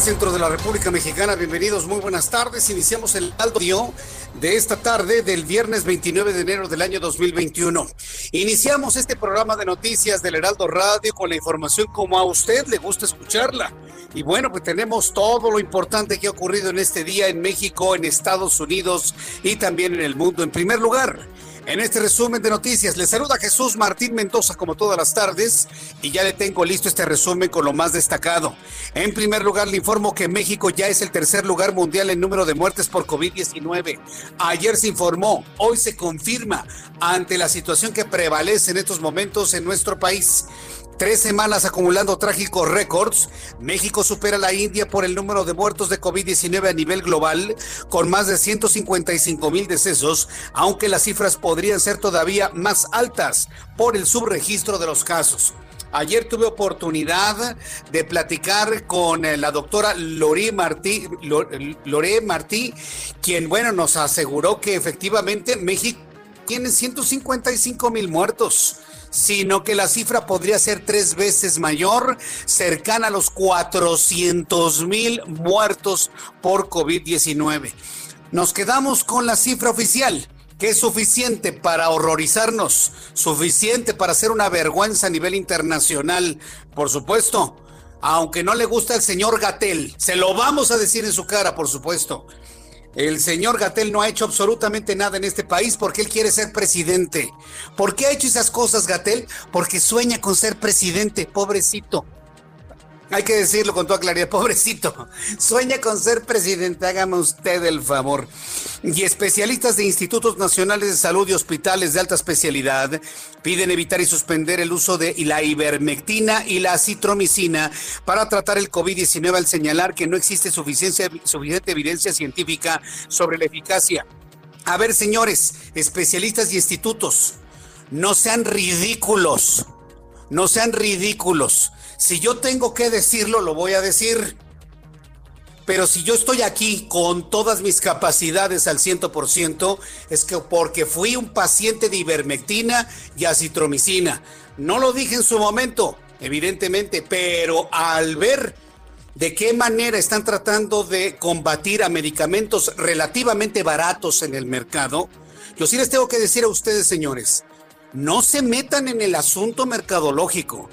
Centro de la República Mexicana. Bienvenidos, muy buenas tardes. Iniciamos el audio de esta tarde del viernes 29 de enero del año 2021. Iniciamos este programa de noticias del Heraldo Radio con la información como a usted le gusta escucharla. Y bueno, pues tenemos todo lo importante que ha ocurrido en este día en México, en Estados Unidos y también en el mundo. En primer lugar, en este resumen de noticias, le saluda Jesús Martín Mendoza como todas las tardes y ya le tengo listo este resumen con lo más destacado. En primer lugar, le informo que México ya es el tercer lugar mundial en número de muertes por COVID-19. Ayer se informó, hoy se confirma ante la situación que prevalece en estos momentos en nuestro país. Tres semanas acumulando trágicos récords, México supera a la India por el número de muertos de COVID-19 a nivel global, con más de 155 mil decesos, aunque las cifras podrían ser todavía más altas por el subregistro de los casos. Ayer tuve oportunidad de platicar con eh, la doctora Lore Martí, Lore Martí, quien, bueno, nos aseguró que efectivamente México tiene 155 mil muertos sino que la cifra podría ser tres veces mayor, cercana a los 400 mil muertos por COVID-19. Nos quedamos con la cifra oficial que es suficiente para horrorizarnos, suficiente para hacer una vergüenza a nivel internacional, por supuesto. Aunque no le gusta el señor Gatel, se lo vamos a decir en su cara, por supuesto. El señor Gatel no ha hecho absolutamente nada en este país porque él quiere ser presidente. ¿Por qué ha hecho esas cosas, Gatel? Porque sueña con ser presidente, pobrecito. Hay que decirlo con toda claridad, pobrecito. Sueña con ser presidente, hágame usted el favor. Y especialistas de institutos nacionales de salud y hospitales de alta especialidad piden evitar y suspender el uso de la ivermectina y la citromicina para tratar el COVID-19 al señalar que no existe suficiente, suficiente evidencia científica sobre la eficacia. A ver, señores, especialistas y institutos, no sean ridículos. No sean ridículos. Si yo tengo que decirlo, lo voy a decir. Pero si yo estoy aquí con todas mis capacidades al 100%, es que porque fui un paciente de ivermectina y acitromicina. No lo dije en su momento, evidentemente, pero al ver de qué manera están tratando de combatir a medicamentos relativamente baratos en el mercado, yo sí les tengo que decir a ustedes, señores, no se metan en el asunto mercadológico.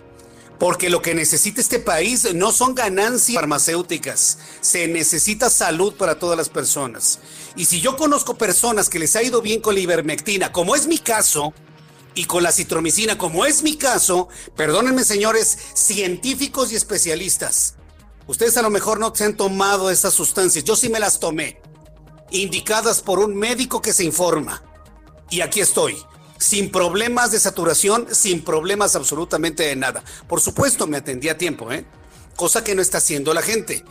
Porque lo que necesita este país no son ganancias farmacéuticas, se necesita salud para todas las personas. Y si yo conozco personas que les ha ido bien con la ivermectina, como es mi caso, y con la citromicina, como es mi caso, perdónenme señores, científicos y especialistas, ustedes a lo mejor no se han tomado esas sustancias, yo sí me las tomé, indicadas por un médico que se informa. Y aquí estoy sin problemas de saturación, sin problemas absolutamente de nada. Por supuesto, me atendí a tiempo, ¿eh? Cosa que no está haciendo la gente.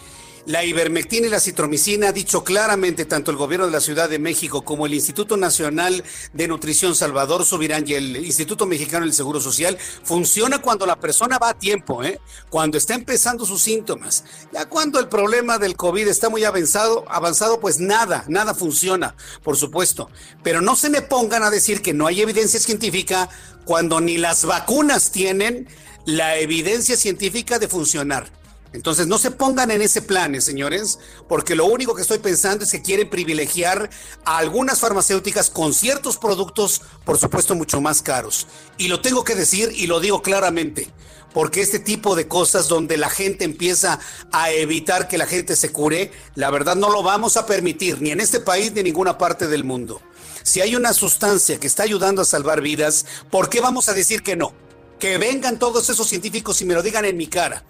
La ivermectina y la citromicina ha dicho claramente tanto el gobierno de la Ciudad de México como el Instituto Nacional de Nutrición Salvador Subirán y el Instituto Mexicano del Seguro Social, funciona cuando la persona va a tiempo, ¿eh? cuando está empezando sus síntomas. Ya cuando el problema del COVID está muy avanzado, avanzado, pues nada, nada funciona, por supuesto. Pero no se me pongan a decir que no hay evidencia científica cuando ni las vacunas tienen la evidencia científica de funcionar. Entonces no se pongan en ese plan, eh, señores, porque lo único que estoy pensando es que quieren privilegiar a algunas farmacéuticas con ciertos productos, por supuesto, mucho más caros. Y lo tengo que decir y lo digo claramente, porque este tipo de cosas donde la gente empieza a evitar que la gente se cure, la verdad no lo vamos a permitir, ni en este país ni en ninguna parte del mundo. Si hay una sustancia que está ayudando a salvar vidas, ¿por qué vamos a decir que no? Que vengan todos esos científicos y me lo digan en mi cara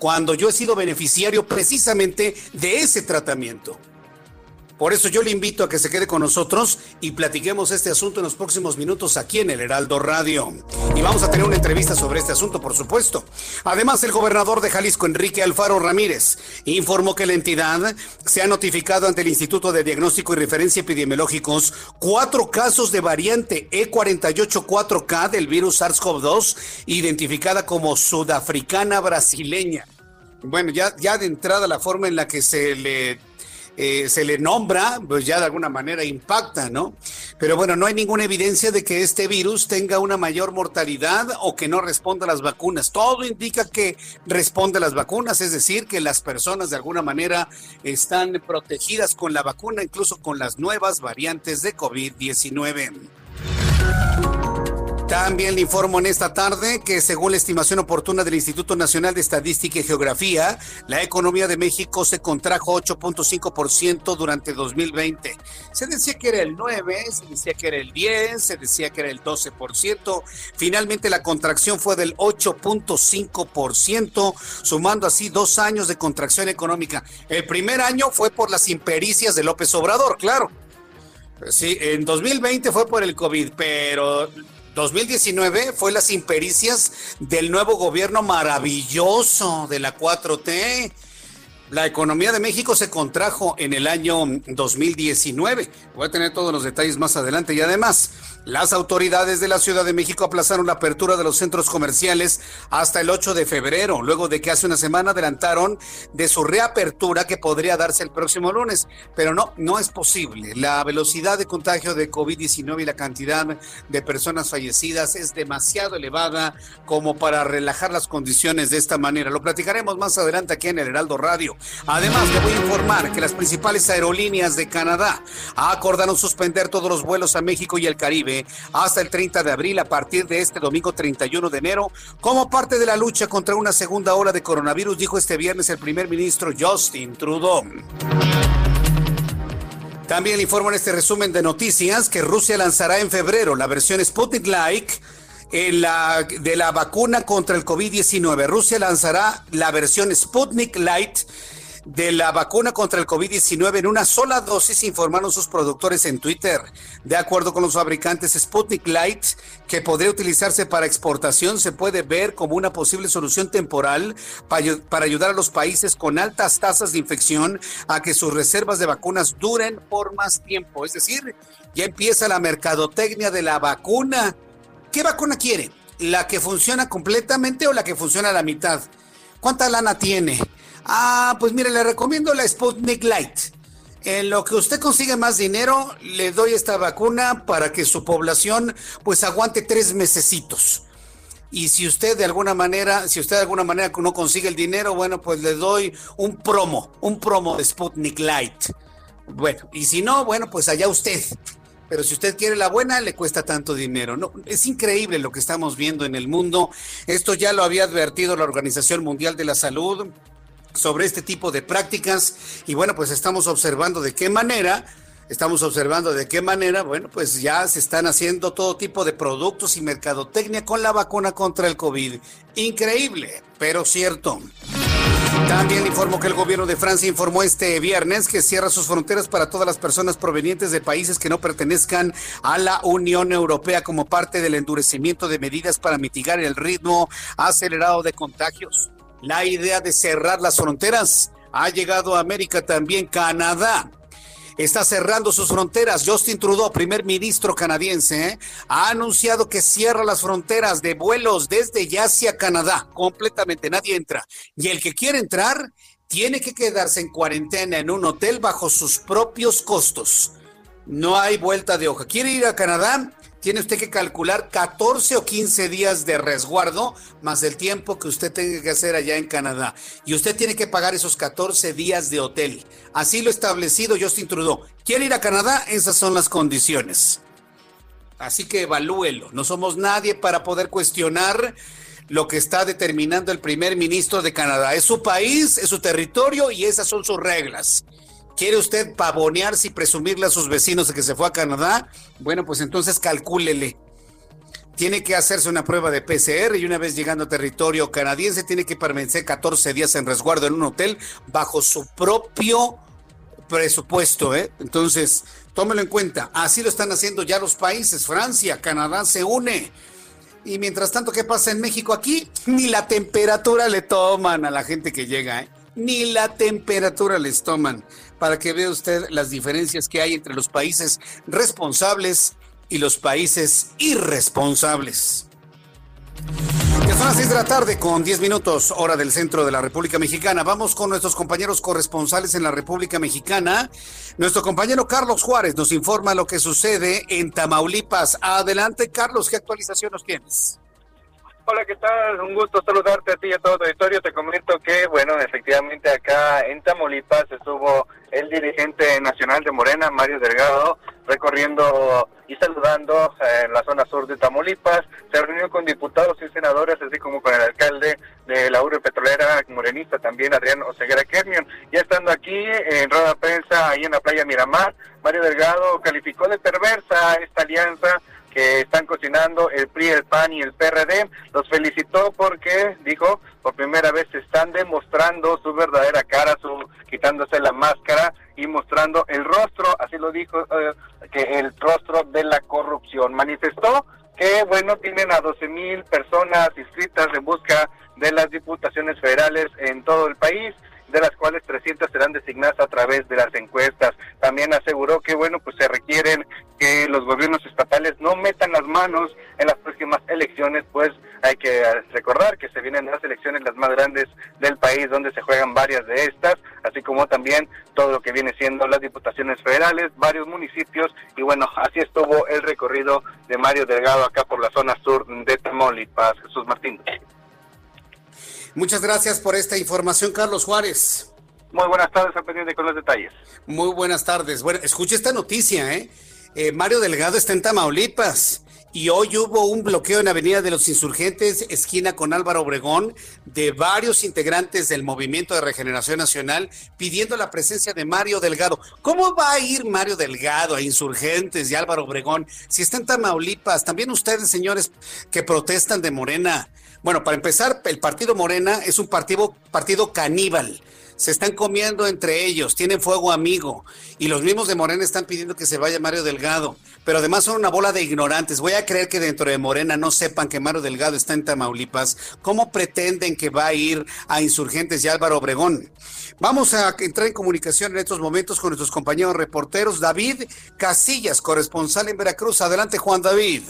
cuando yo he sido beneficiario precisamente de ese tratamiento. Por eso yo le invito a que se quede con nosotros y platiquemos este asunto en los próximos minutos aquí en el Heraldo Radio. Y vamos a tener una entrevista sobre este asunto, por supuesto. Además, el gobernador de Jalisco, Enrique Alfaro Ramírez, informó que la entidad se ha notificado ante el Instituto de Diagnóstico y Referencia Epidemiológicos cuatro casos de variante E484K del virus SARS-CoV-2, identificada como sudafricana brasileña. Bueno, ya, ya de entrada la forma en la que se le eh, se le nombra, pues ya de alguna manera impacta, ¿no? Pero bueno, no hay ninguna evidencia de que este virus tenga una mayor mortalidad o que no responda a las vacunas. Todo indica que responde a las vacunas, es decir, que las personas de alguna manera están protegidas con la vacuna, incluso con las nuevas variantes de COVID-19. También le informo en esta tarde que según la estimación oportuna del Instituto Nacional de Estadística y Geografía, la economía de México se contrajo 8.5% durante 2020. Se decía que era el 9, se decía que era el 10, se decía que era el 12%. Finalmente la contracción fue del 8.5%, sumando así dos años de contracción económica. El primer año fue por las impericias de López Obrador, claro. Sí, en 2020 fue por el COVID, pero 2019 fue las impericias del nuevo gobierno maravilloso de la 4T. La economía de México se contrajo en el año 2019. Voy a tener todos los detalles más adelante y además las autoridades de la Ciudad de México aplazaron la apertura de los centros comerciales hasta el 8 de febrero, luego de que hace una semana adelantaron de su reapertura que podría darse el próximo lunes. Pero no, no es posible. La velocidad de contagio de COVID-19 y la cantidad de personas fallecidas es demasiado elevada como para relajar las condiciones de esta manera. Lo platicaremos más adelante aquí en el Heraldo Radio. Además, le voy a informar que las principales aerolíneas de Canadá acordaron suspender todos los vuelos a México y el Caribe hasta el 30 de abril a partir de este domingo 31 de enero como parte de la lucha contra una segunda ola de coronavirus, dijo este viernes el primer ministro Justin Trudeau. También le informo en este resumen de noticias que Rusia lanzará en febrero la versión Sputnik Like la, de la vacuna contra el COVID-19. Rusia lanzará la versión Sputnik Light de la vacuna contra el COVID-19 en una sola dosis, informaron sus productores en Twitter. De acuerdo con los fabricantes, Sputnik Light, que podría utilizarse para exportación, se puede ver como una posible solución temporal para ayudar a los países con altas tasas de infección a que sus reservas de vacunas duren por más tiempo. Es decir, ya empieza la mercadotecnia de la vacuna. ¿Qué vacuna quiere? ¿La que funciona completamente o la que funciona a la mitad? ¿Cuánta lana tiene? Ah, pues mire, le recomiendo la Sputnik Light. En lo que usted consigue más dinero, le doy esta vacuna para que su población pues aguante tres mesecitos. Y si usted de alguna manera, si usted de alguna manera no consigue el dinero, bueno, pues le doy un promo, un promo de Sputnik Light. Bueno, y si no, bueno, pues allá usted. Pero si usted quiere la buena, le cuesta tanto dinero. No, es increíble lo que estamos viendo en el mundo. Esto ya lo había advertido la Organización Mundial de la Salud sobre este tipo de prácticas y bueno, pues estamos observando de qué manera estamos observando de qué manera, bueno, pues ya se están haciendo todo tipo de productos y mercadotecnia con la vacuna contra el COVID. Increíble, pero cierto. También informo que el gobierno de Francia informó este viernes que cierra sus fronteras para todas las personas provenientes de países que no pertenezcan a la Unión Europea como parte del endurecimiento de medidas para mitigar el ritmo acelerado de contagios la idea de cerrar las fronteras. Ha llegado a América también Canadá. Está cerrando sus fronteras. Justin Trudeau, primer ministro canadiense, ¿eh? ha anunciado que cierra las fronteras de vuelos desde ya hacia Canadá. Completamente, nadie entra. Y el que quiere entrar tiene que quedarse en cuarentena en un hotel bajo sus propios costos. No hay vuelta de hoja. ¿Quiere ir a Canadá? Tiene usted que calcular 14 o 15 días de resguardo más el tiempo que usted tenga que hacer allá en Canadá. Y usted tiene que pagar esos 14 días de hotel. Así lo establecido Justin Trudeau. ¿Quiere ir a Canadá? Esas son las condiciones. Así que evalúelo. No somos nadie para poder cuestionar lo que está determinando el primer ministro de Canadá. Es su país, es su territorio y esas son sus reglas. ¿Quiere usted pavonearse y presumirle a sus vecinos de que se fue a Canadá? Bueno, pues entonces calcúlele. Tiene que hacerse una prueba de PCR y una vez llegando a territorio canadiense tiene que permanecer 14 días en resguardo en un hotel bajo su propio presupuesto. ¿eh? Entonces, tómelo en cuenta. Así lo están haciendo ya los países. Francia, Canadá se une. Y mientras tanto, ¿qué pasa en México? Aquí ni la temperatura le toman a la gente que llega, ¿eh? Ni la temperatura les toman para que vea usted las diferencias que hay entre los países responsables y los países irresponsables. Ya son las 6 de la tarde con 10 minutos, hora del centro de la República Mexicana. Vamos con nuestros compañeros corresponsales en la República Mexicana. Nuestro compañero Carlos Juárez nos informa lo que sucede en Tamaulipas. Adelante, Carlos, ¿qué actualización nos tienes? Hola, ¿qué tal? Un gusto saludarte a ti y a todo tu auditorio. Te comento que, bueno, efectivamente acá en Tamaulipas estuvo el dirigente nacional de Morena, Mario Delgado, recorriendo y saludando eh, en la zona sur de Tamaulipas. Se reunió con diputados y senadores, así como con el alcalde de la Ure Petrolera, morenista también, Adrián Oseguera Kermion. Ya estando aquí en rueda prensa, ahí en la playa Miramar, Mario Delgado calificó de perversa esta alianza que están cocinando el PRI, el PAN y el PRD. Los felicitó porque, dijo, por primera vez están demostrando su verdadera cara, su quitándose la máscara y mostrando el rostro, así lo dijo, eh, que el rostro de la corrupción. Manifestó que, bueno, tienen a 12 mil personas inscritas en busca de las diputaciones federales en todo el país de las cuales 300 serán designadas a través de las encuestas. También aseguró que, bueno, pues se requieren que los gobiernos estatales no metan las manos en las próximas elecciones, pues hay que recordar que se vienen las elecciones las más grandes del país, donde se juegan varias de estas, así como también todo lo que viene siendo las diputaciones federales, varios municipios, y bueno, así estuvo el recorrido de Mario Delgado acá por la zona sur de Tamaulipas. Jesús Martín. Muchas gracias por esta información, Carlos Juárez. Muy buenas tardes, pendiente con los detalles. Muy buenas tardes. Bueno, escuche esta noticia, ¿eh? ¿eh? Mario Delgado está en Tamaulipas y hoy hubo un bloqueo en Avenida de los Insurgentes, esquina con Álvaro Obregón, de varios integrantes del Movimiento de Regeneración Nacional pidiendo la presencia de Mario Delgado. ¿Cómo va a ir Mario Delgado a Insurgentes y Álvaro Obregón si está en Tamaulipas? También ustedes, señores, que protestan de Morena. Bueno, para empezar, el partido Morena es un partido, partido caníbal. Se están comiendo entre ellos, tienen fuego amigo. Y los mismos de Morena están pidiendo que se vaya Mario Delgado. Pero además son una bola de ignorantes. Voy a creer que dentro de Morena no sepan que Mario Delgado está en Tamaulipas. ¿Cómo pretenden que va a ir a Insurgentes y Álvaro Obregón? Vamos a entrar en comunicación en estos momentos con nuestros compañeros reporteros. David Casillas, corresponsal en Veracruz. Adelante, Juan David.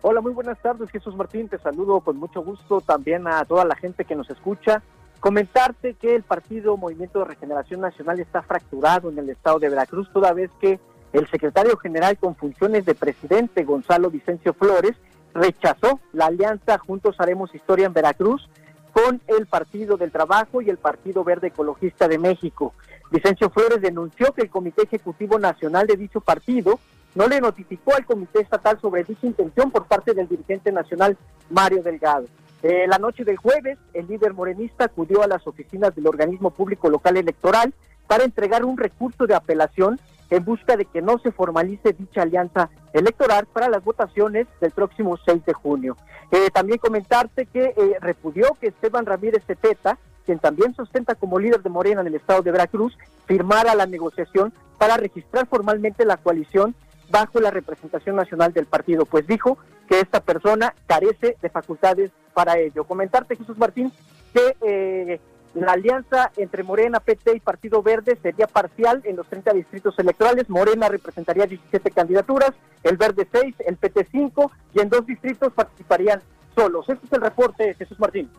Hola, muy buenas tardes, Jesús Martín. Te saludo con mucho gusto también a toda la gente que nos escucha. Comentarte que el partido Movimiento de Regeneración Nacional está fracturado en el estado de Veracruz, toda vez que el secretario general con funciones de presidente, Gonzalo Vicencio Flores, rechazó la alianza Juntos Haremos Historia en Veracruz con el Partido del Trabajo y el Partido Verde Ecologista de México. Vicencio Flores denunció que el Comité Ejecutivo Nacional de dicho partido no le notificó al Comité Estatal sobre dicha intención por parte del dirigente nacional Mario Delgado. Eh, la noche del jueves, el líder morenista acudió a las oficinas del organismo público local electoral para entregar un recurso de apelación en busca de que no se formalice dicha alianza electoral para las votaciones del próximo 6 de junio. Eh, también comentarte que eh, repudió que Esteban Ramírez Cepeta, quien también sustenta como líder de Morena en el estado de Veracruz, firmara la negociación para registrar formalmente la coalición bajo la representación nacional del partido, pues dijo que esta persona carece de facultades para ello. Comentarte, Jesús Martín, que eh, la alianza entre Morena, PT y Partido Verde sería parcial en los 30 distritos electorales. Morena representaría 17 candidaturas, el Verde 6, el PT 5 y en dos distritos participarían solos. Este es el reporte, Jesús Martín.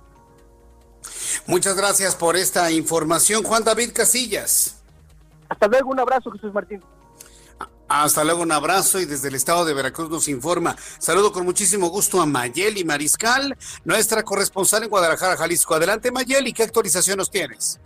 Muchas gracias por esta información, Juan David Casillas. Hasta luego, un abrazo, Jesús Martín. Hasta luego, un abrazo y desde el estado de Veracruz nos informa. Saludo con muchísimo gusto a Mayeli Mariscal, nuestra corresponsal en Guadalajara, Jalisco. Adelante Mayeli, ¿qué actualización nos tienes?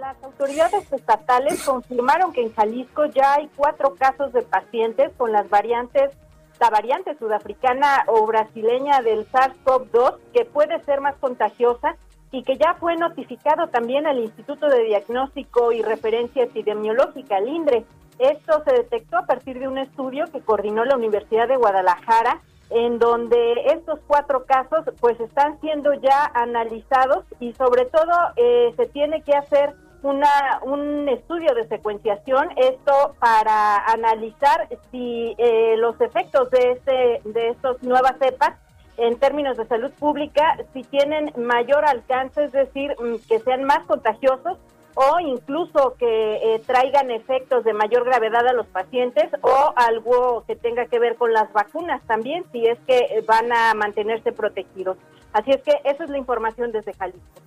Las autoridades estatales confirmaron que en Jalisco ya hay cuatro casos de pacientes con las variantes, la variante sudafricana o brasileña del SARS-CoV-2, que puede ser más contagiosa y que ya fue notificado también al Instituto de Diagnóstico y Referencia Epidemiológica, el INDRE. Esto se detectó a partir de un estudio que coordinó la Universidad de Guadalajara, en donde estos cuatro casos pues están siendo ya analizados y sobre todo eh, se tiene que hacer una, un estudio de secuenciación, esto para analizar si eh, los efectos de, este, de estas nuevas cepas en términos de salud pública si tienen mayor alcance, es decir, mm, que sean más contagiosos o incluso que eh, traigan efectos de mayor gravedad a los pacientes o algo que tenga que ver con las vacunas también, si es que eh, van a mantenerse protegidos. Así es que esa es la información desde Jalisco.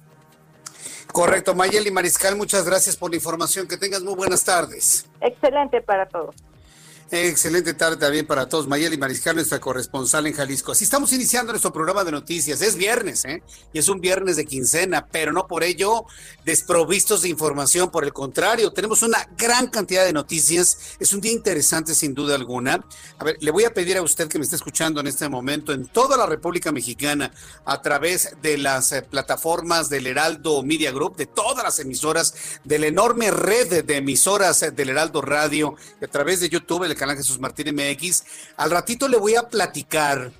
Correcto, Mayeli Mariscal, muchas gracias por la información. Que tengas muy buenas tardes. Excelente para todos. Excelente tarde también para todos. Mayeli Mariscal, nuestra corresponsal en Jalisco. Así estamos iniciando nuestro programa de noticias. Es viernes, ¿eh? Y es un viernes de quincena, pero no por ello desprovistos de información. Por el contrario, tenemos una gran cantidad de noticias. Es un día interesante, sin duda alguna. A ver, le voy a pedir a usted que me esté escuchando en este momento en toda la República Mexicana a través de las eh, plataformas del Heraldo Media Group, de todas las emisoras, de la enorme red de emisoras eh, del Heraldo Radio, a través de YouTube, el canal Jesús Martín MX. Al ratito le voy a platicar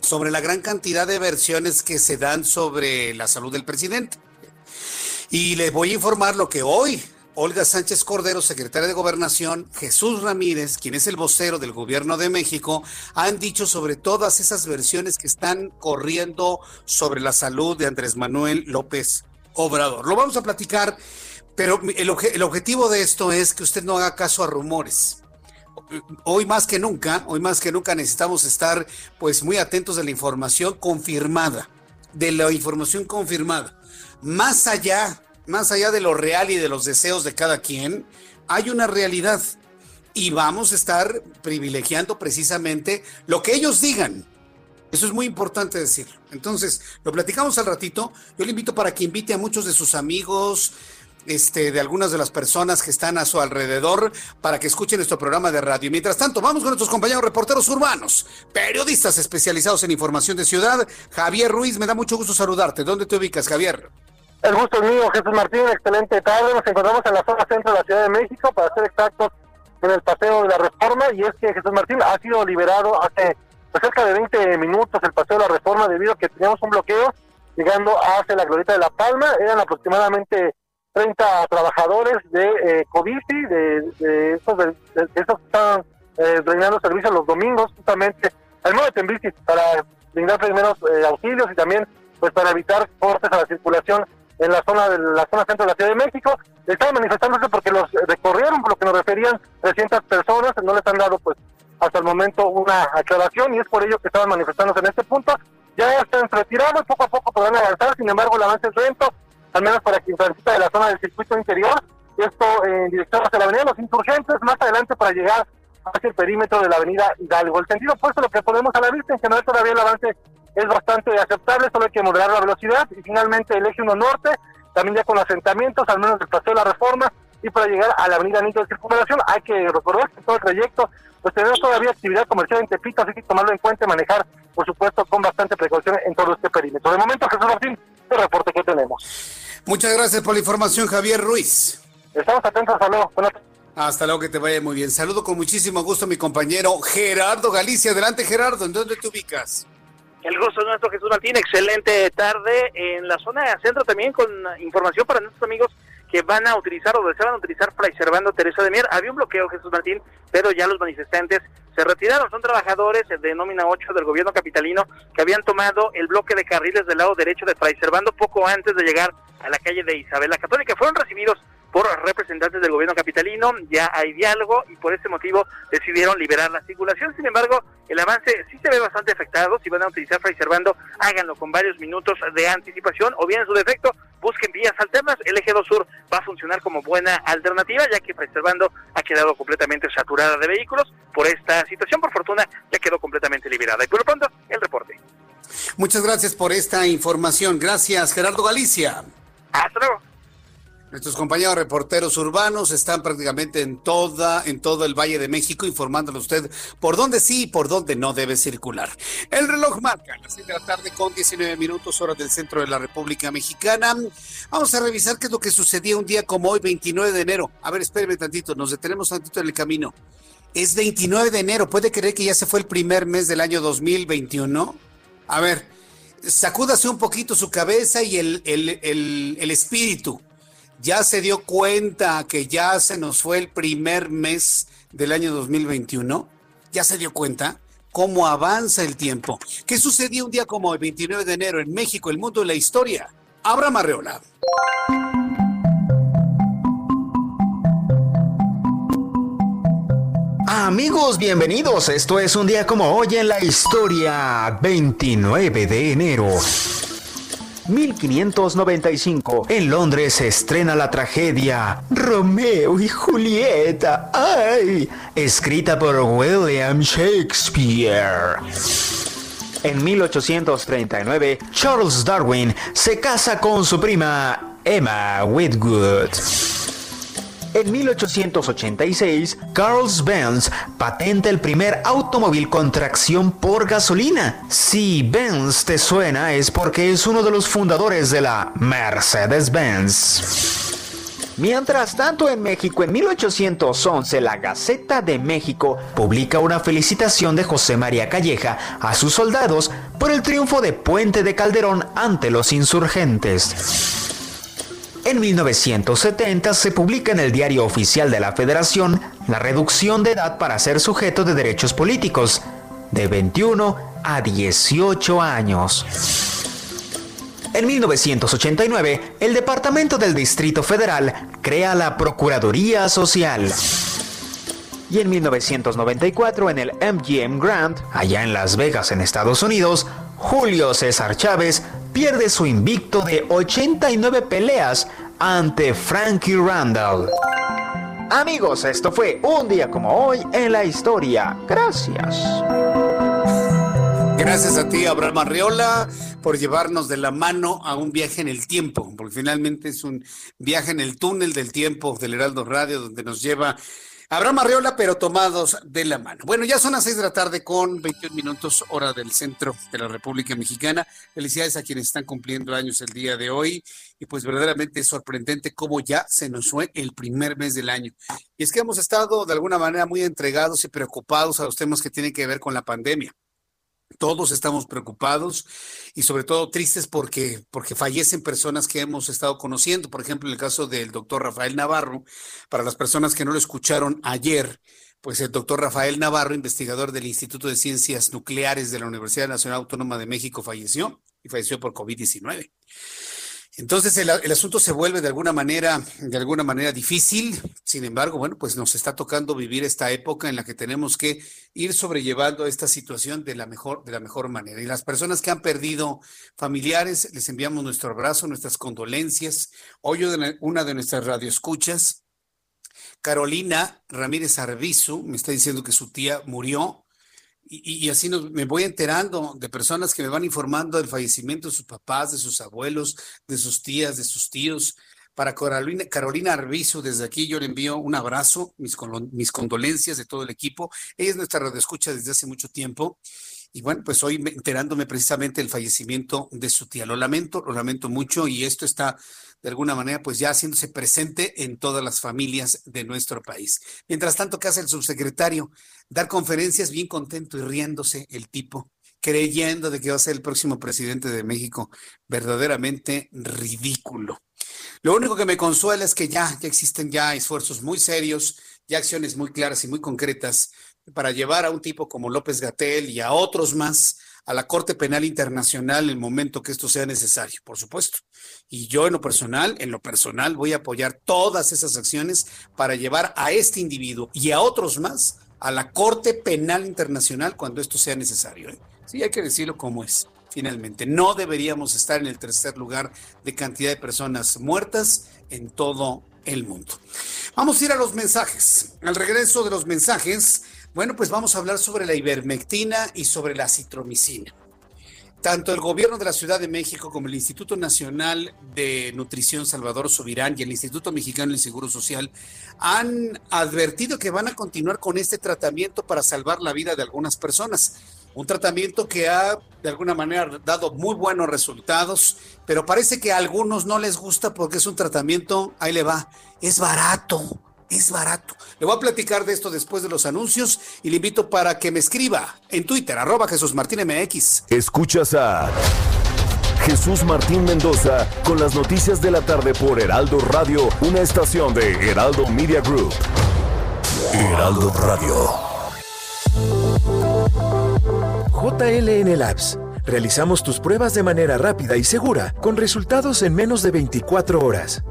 sobre la gran cantidad de versiones que se dan sobre la salud del presidente. Y le voy a informar lo que hoy Olga Sánchez Cordero, secretaria de Gobernación, Jesús Ramírez, quien es el vocero del Gobierno de México, han dicho sobre todas esas versiones que están corriendo sobre la salud de Andrés Manuel López Obrador. Lo vamos a platicar, pero el, el objetivo de esto es que usted no haga caso a rumores hoy más que nunca, hoy más que nunca necesitamos estar pues muy atentos de la información confirmada, de la información confirmada. Más allá, más allá de lo real y de los deseos de cada quien, hay una realidad y vamos a estar privilegiando precisamente lo que ellos digan. Eso es muy importante decirlo. Entonces, lo platicamos al ratito. Yo le invito para que invite a muchos de sus amigos, este, de algunas de las personas que están a su alrededor para que escuchen nuestro programa de radio. Mientras tanto, vamos con nuestros compañeros reporteros urbanos, periodistas especializados en información de ciudad. Javier Ruiz, me da mucho gusto saludarte. ¿Dónde te ubicas, Javier? El gusto es mío, Jesús Martín. Excelente tarde. Nos encontramos en la zona centro de la Ciudad de México, para ser exactos, en el paseo de la Reforma. Y es que Jesús Martín ha sido liberado hace pues, cerca de 20 minutos el paseo de la Reforma debido a que teníamos un bloqueo llegando hacia la Glorieta de la Palma. Eran aproximadamente 30 trabajadores de eh, de, de, esos, de, esos que están eh, brindando servicios los domingos, justamente al modo de Tembici, para brindar primeros eh, auxilios y también pues para evitar cortes a la circulación en la zona de la zona centro de la Ciudad de México. Estaban manifestándose porque los recorrieron, por lo que nos referían 300 personas, no les han dado pues hasta el momento una aclaración y es por ello que estaban manifestándose en este punto. Ya están retirados, poco a poco podrán avanzar, sin embargo el avance es lento al menos para quien transita de la zona del circuito interior, esto en dirección hacia la avenida Los Insurgentes, más adelante para llegar hacia el perímetro de la avenida Hidalgo. El sentido opuesto lo que ponemos a la vista, en general todavía el avance es bastante aceptable, solo hay que moderar la velocidad y finalmente el eje 1 norte, también ya con asentamientos, al menos del paseo de la reforma, y para llegar a la avenida Anillo de Circunvalación hay que recordar que todo el trayecto pues tenemos todavía actividad comercial en Tepito, así que tomarlo en cuenta y manejar, por supuesto, con bastante precaución en todo este perímetro. De momento, Jesús Martín, el reporte que tenemos. Muchas gracias por la información, Javier Ruiz. Estamos atentos, hasta luego. Hasta luego, que te vaya muy bien. Saludo con muchísimo gusto a mi compañero Gerardo Galicia. Adelante, Gerardo, ¿en dónde te ubicas? El gusto es nuestro, Jesús Martín. Excelente tarde en la zona de centro también con información para nuestros amigos que van a utilizar o deseaban utilizar Fray Servando Teresa de Mier. Había un bloqueo, Jesús Martín, pero ya los manifestantes se retiraron. Son trabajadores de nómina 8 del gobierno capitalino que habían tomado el bloque de carriles del lado derecho de Fray Servando poco antes de llegar a la calle de Isabel la Católica. Fueron recibidos por representantes del gobierno capitalino, ya hay diálogo y por ese motivo decidieron liberar la circulación. Sin embargo, el avance sí se ve bastante afectado. Si van a utilizar Fray Servando, háganlo con varios minutos de anticipación o bien en su defecto, busquen vías alternas. El eje 2 sur va a funcionar como buena alternativa, ya que Fray Servando ha quedado completamente saturada de vehículos por esta situación. Por fortuna, ya quedó completamente liberada. Y por lo pronto, el reporte. Muchas gracias por esta información. Gracias, Gerardo Galicia. Hasta luego. Nuestros compañeros reporteros urbanos están prácticamente en toda, en todo el Valle de México informándole a usted por dónde sí y por dónde no debe circular. El reloj marca las 6 de la tarde con 19 minutos hora del centro de la República Mexicana. Vamos a revisar qué es lo que sucedía un día como hoy, 29 de enero. A ver, espéreme tantito, nos detenemos tantito en el camino. Es 29 de enero, ¿puede creer que ya se fue el primer mes del año 2021? A ver, sacúdase un poquito su cabeza y el, el, el, el espíritu ya se dio cuenta que ya se nos fue el primer mes del año 2021? ¿Ya se dio cuenta? ¿Cómo avanza el tiempo? ¿Qué sucedió un día como el 29 de enero en México, el mundo y la historia? Abraham Arreola. Amigos, bienvenidos. Esto es un día como hoy en la historia, 29 de enero. 1595. En Londres se estrena la tragedia Romeo y Julieta. ¡Ay! Escrita por William Shakespeare. En 1839, Charles Darwin se casa con su prima Emma Whitwood. En 1886, Carl Benz patenta el primer automóvil con tracción por gasolina. Si Benz te suena es porque es uno de los fundadores de la Mercedes-Benz. Mientras tanto, en México, en 1811, la Gaceta de México publica una felicitación de José María Calleja a sus soldados por el triunfo de Puente de Calderón ante los insurgentes. En 1970 se publica en el Diario Oficial de la Federación la reducción de edad para ser sujeto de derechos políticos, de 21 a 18 años. En 1989, el Departamento del Distrito Federal crea la Procuraduría Social. Y en 1994, en el MGM Grand, allá en Las Vegas, en Estados Unidos, Julio César Chávez pierde su invicto de 89 peleas ante Frankie Randall. Amigos, esto fue un día como hoy en la historia. Gracias. Gracias a ti, Abraham Arriola, por llevarnos de la mano a un viaje en el tiempo, porque finalmente es un viaje en el túnel del tiempo del Heraldo Radio, donde nos lleva Abraham Arriola, pero tomados de la mano. Bueno, ya son las seis de la tarde con 21 minutos hora del centro de la República Mexicana. Felicidades a quienes están cumpliendo años el día de hoy. Y pues verdaderamente es sorprendente cómo ya se nos fue el primer mes del año. Y es que hemos estado de alguna manera muy entregados y preocupados a los temas que tienen que ver con la pandemia. Todos estamos preocupados y sobre todo tristes porque, porque fallecen personas que hemos estado conociendo. Por ejemplo, el caso del doctor Rafael Navarro. Para las personas que no lo escucharon ayer, pues el doctor Rafael Navarro, investigador del Instituto de Ciencias Nucleares de la Universidad Nacional Autónoma de México, falleció y falleció por COVID-19. Entonces el, asunto se vuelve de alguna manera, de alguna manera difícil. Sin embargo, bueno, pues nos está tocando vivir esta época en la que tenemos que ir sobrellevando esta situación de la mejor, de la mejor manera. Y las personas que han perdido familiares, les enviamos nuestro abrazo, nuestras condolencias. Hoy una de nuestras radioescuchas, Carolina Ramírez Arbizu, me está diciendo que su tía murió y, así nos, me voy enterando de personas que me van informando del fallecimiento de sus papás, de sus abuelos, de sus tías, de sus tíos. Para Carolina, Carolina Arbizu, desde aquí yo le envío un abrazo, mis, mis condolencias de todo el equipo. Ella es nuestra radioescucha desde hace mucho tiempo. Y bueno, pues hoy enterándome precisamente del fallecimiento de su tía. Lo lamento, lo lamento mucho y esto está de alguna manera pues ya haciéndose presente en todas las familias de nuestro país. Mientras tanto, ¿qué hace el subsecretario? Dar conferencias bien contento y riéndose el tipo, creyendo de que va a ser el próximo presidente de México. Verdaderamente ridículo. Lo único que me consuela es que ya, ya existen ya esfuerzos muy serios, ya acciones muy claras y muy concretas para llevar a un tipo como López Gatel y a otros más a la Corte Penal Internacional en el momento que esto sea necesario, por supuesto. Y yo en lo personal, en lo personal, voy a apoyar todas esas acciones para llevar a este individuo y a otros más a la Corte Penal Internacional cuando esto sea necesario. ¿eh? Sí, hay que decirlo como es. Finalmente, no deberíamos estar en el tercer lugar de cantidad de personas muertas en todo el mundo. Vamos a ir a los mensajes. Al regreso de los mensajes, bueno, pues vamos a hablar sobre la ivermectina y sobre la citromicina. Tanto el gobierno de la Ciudad de México como el Instituto Nacional de Nutrición Salvador Subirán y el Instituto Mexicano del Seguro Social han advertido que van a continuar con este tratamiento para salvar la vida de algunas personas. Un tratamiento que ha de alguna manera dado muy buenos resultados, pero parece que a algunos no les gusta porque es un tratamiento, ahí le va, es barato es barato. Le voy a platicar de esto después de los anuncios y le invito para que me escriba en Twitter, arroba Jesús Martín MX. Escuchas a Jesús Martín Mendoza con las noticias de la tarde por Heraldo Radio, una estación de Heraldo Media Group. Heraldo Radio. JLN Labs. Realizamos tus pruebas de manera rápida y segura, con resultados en menos de 24 horas.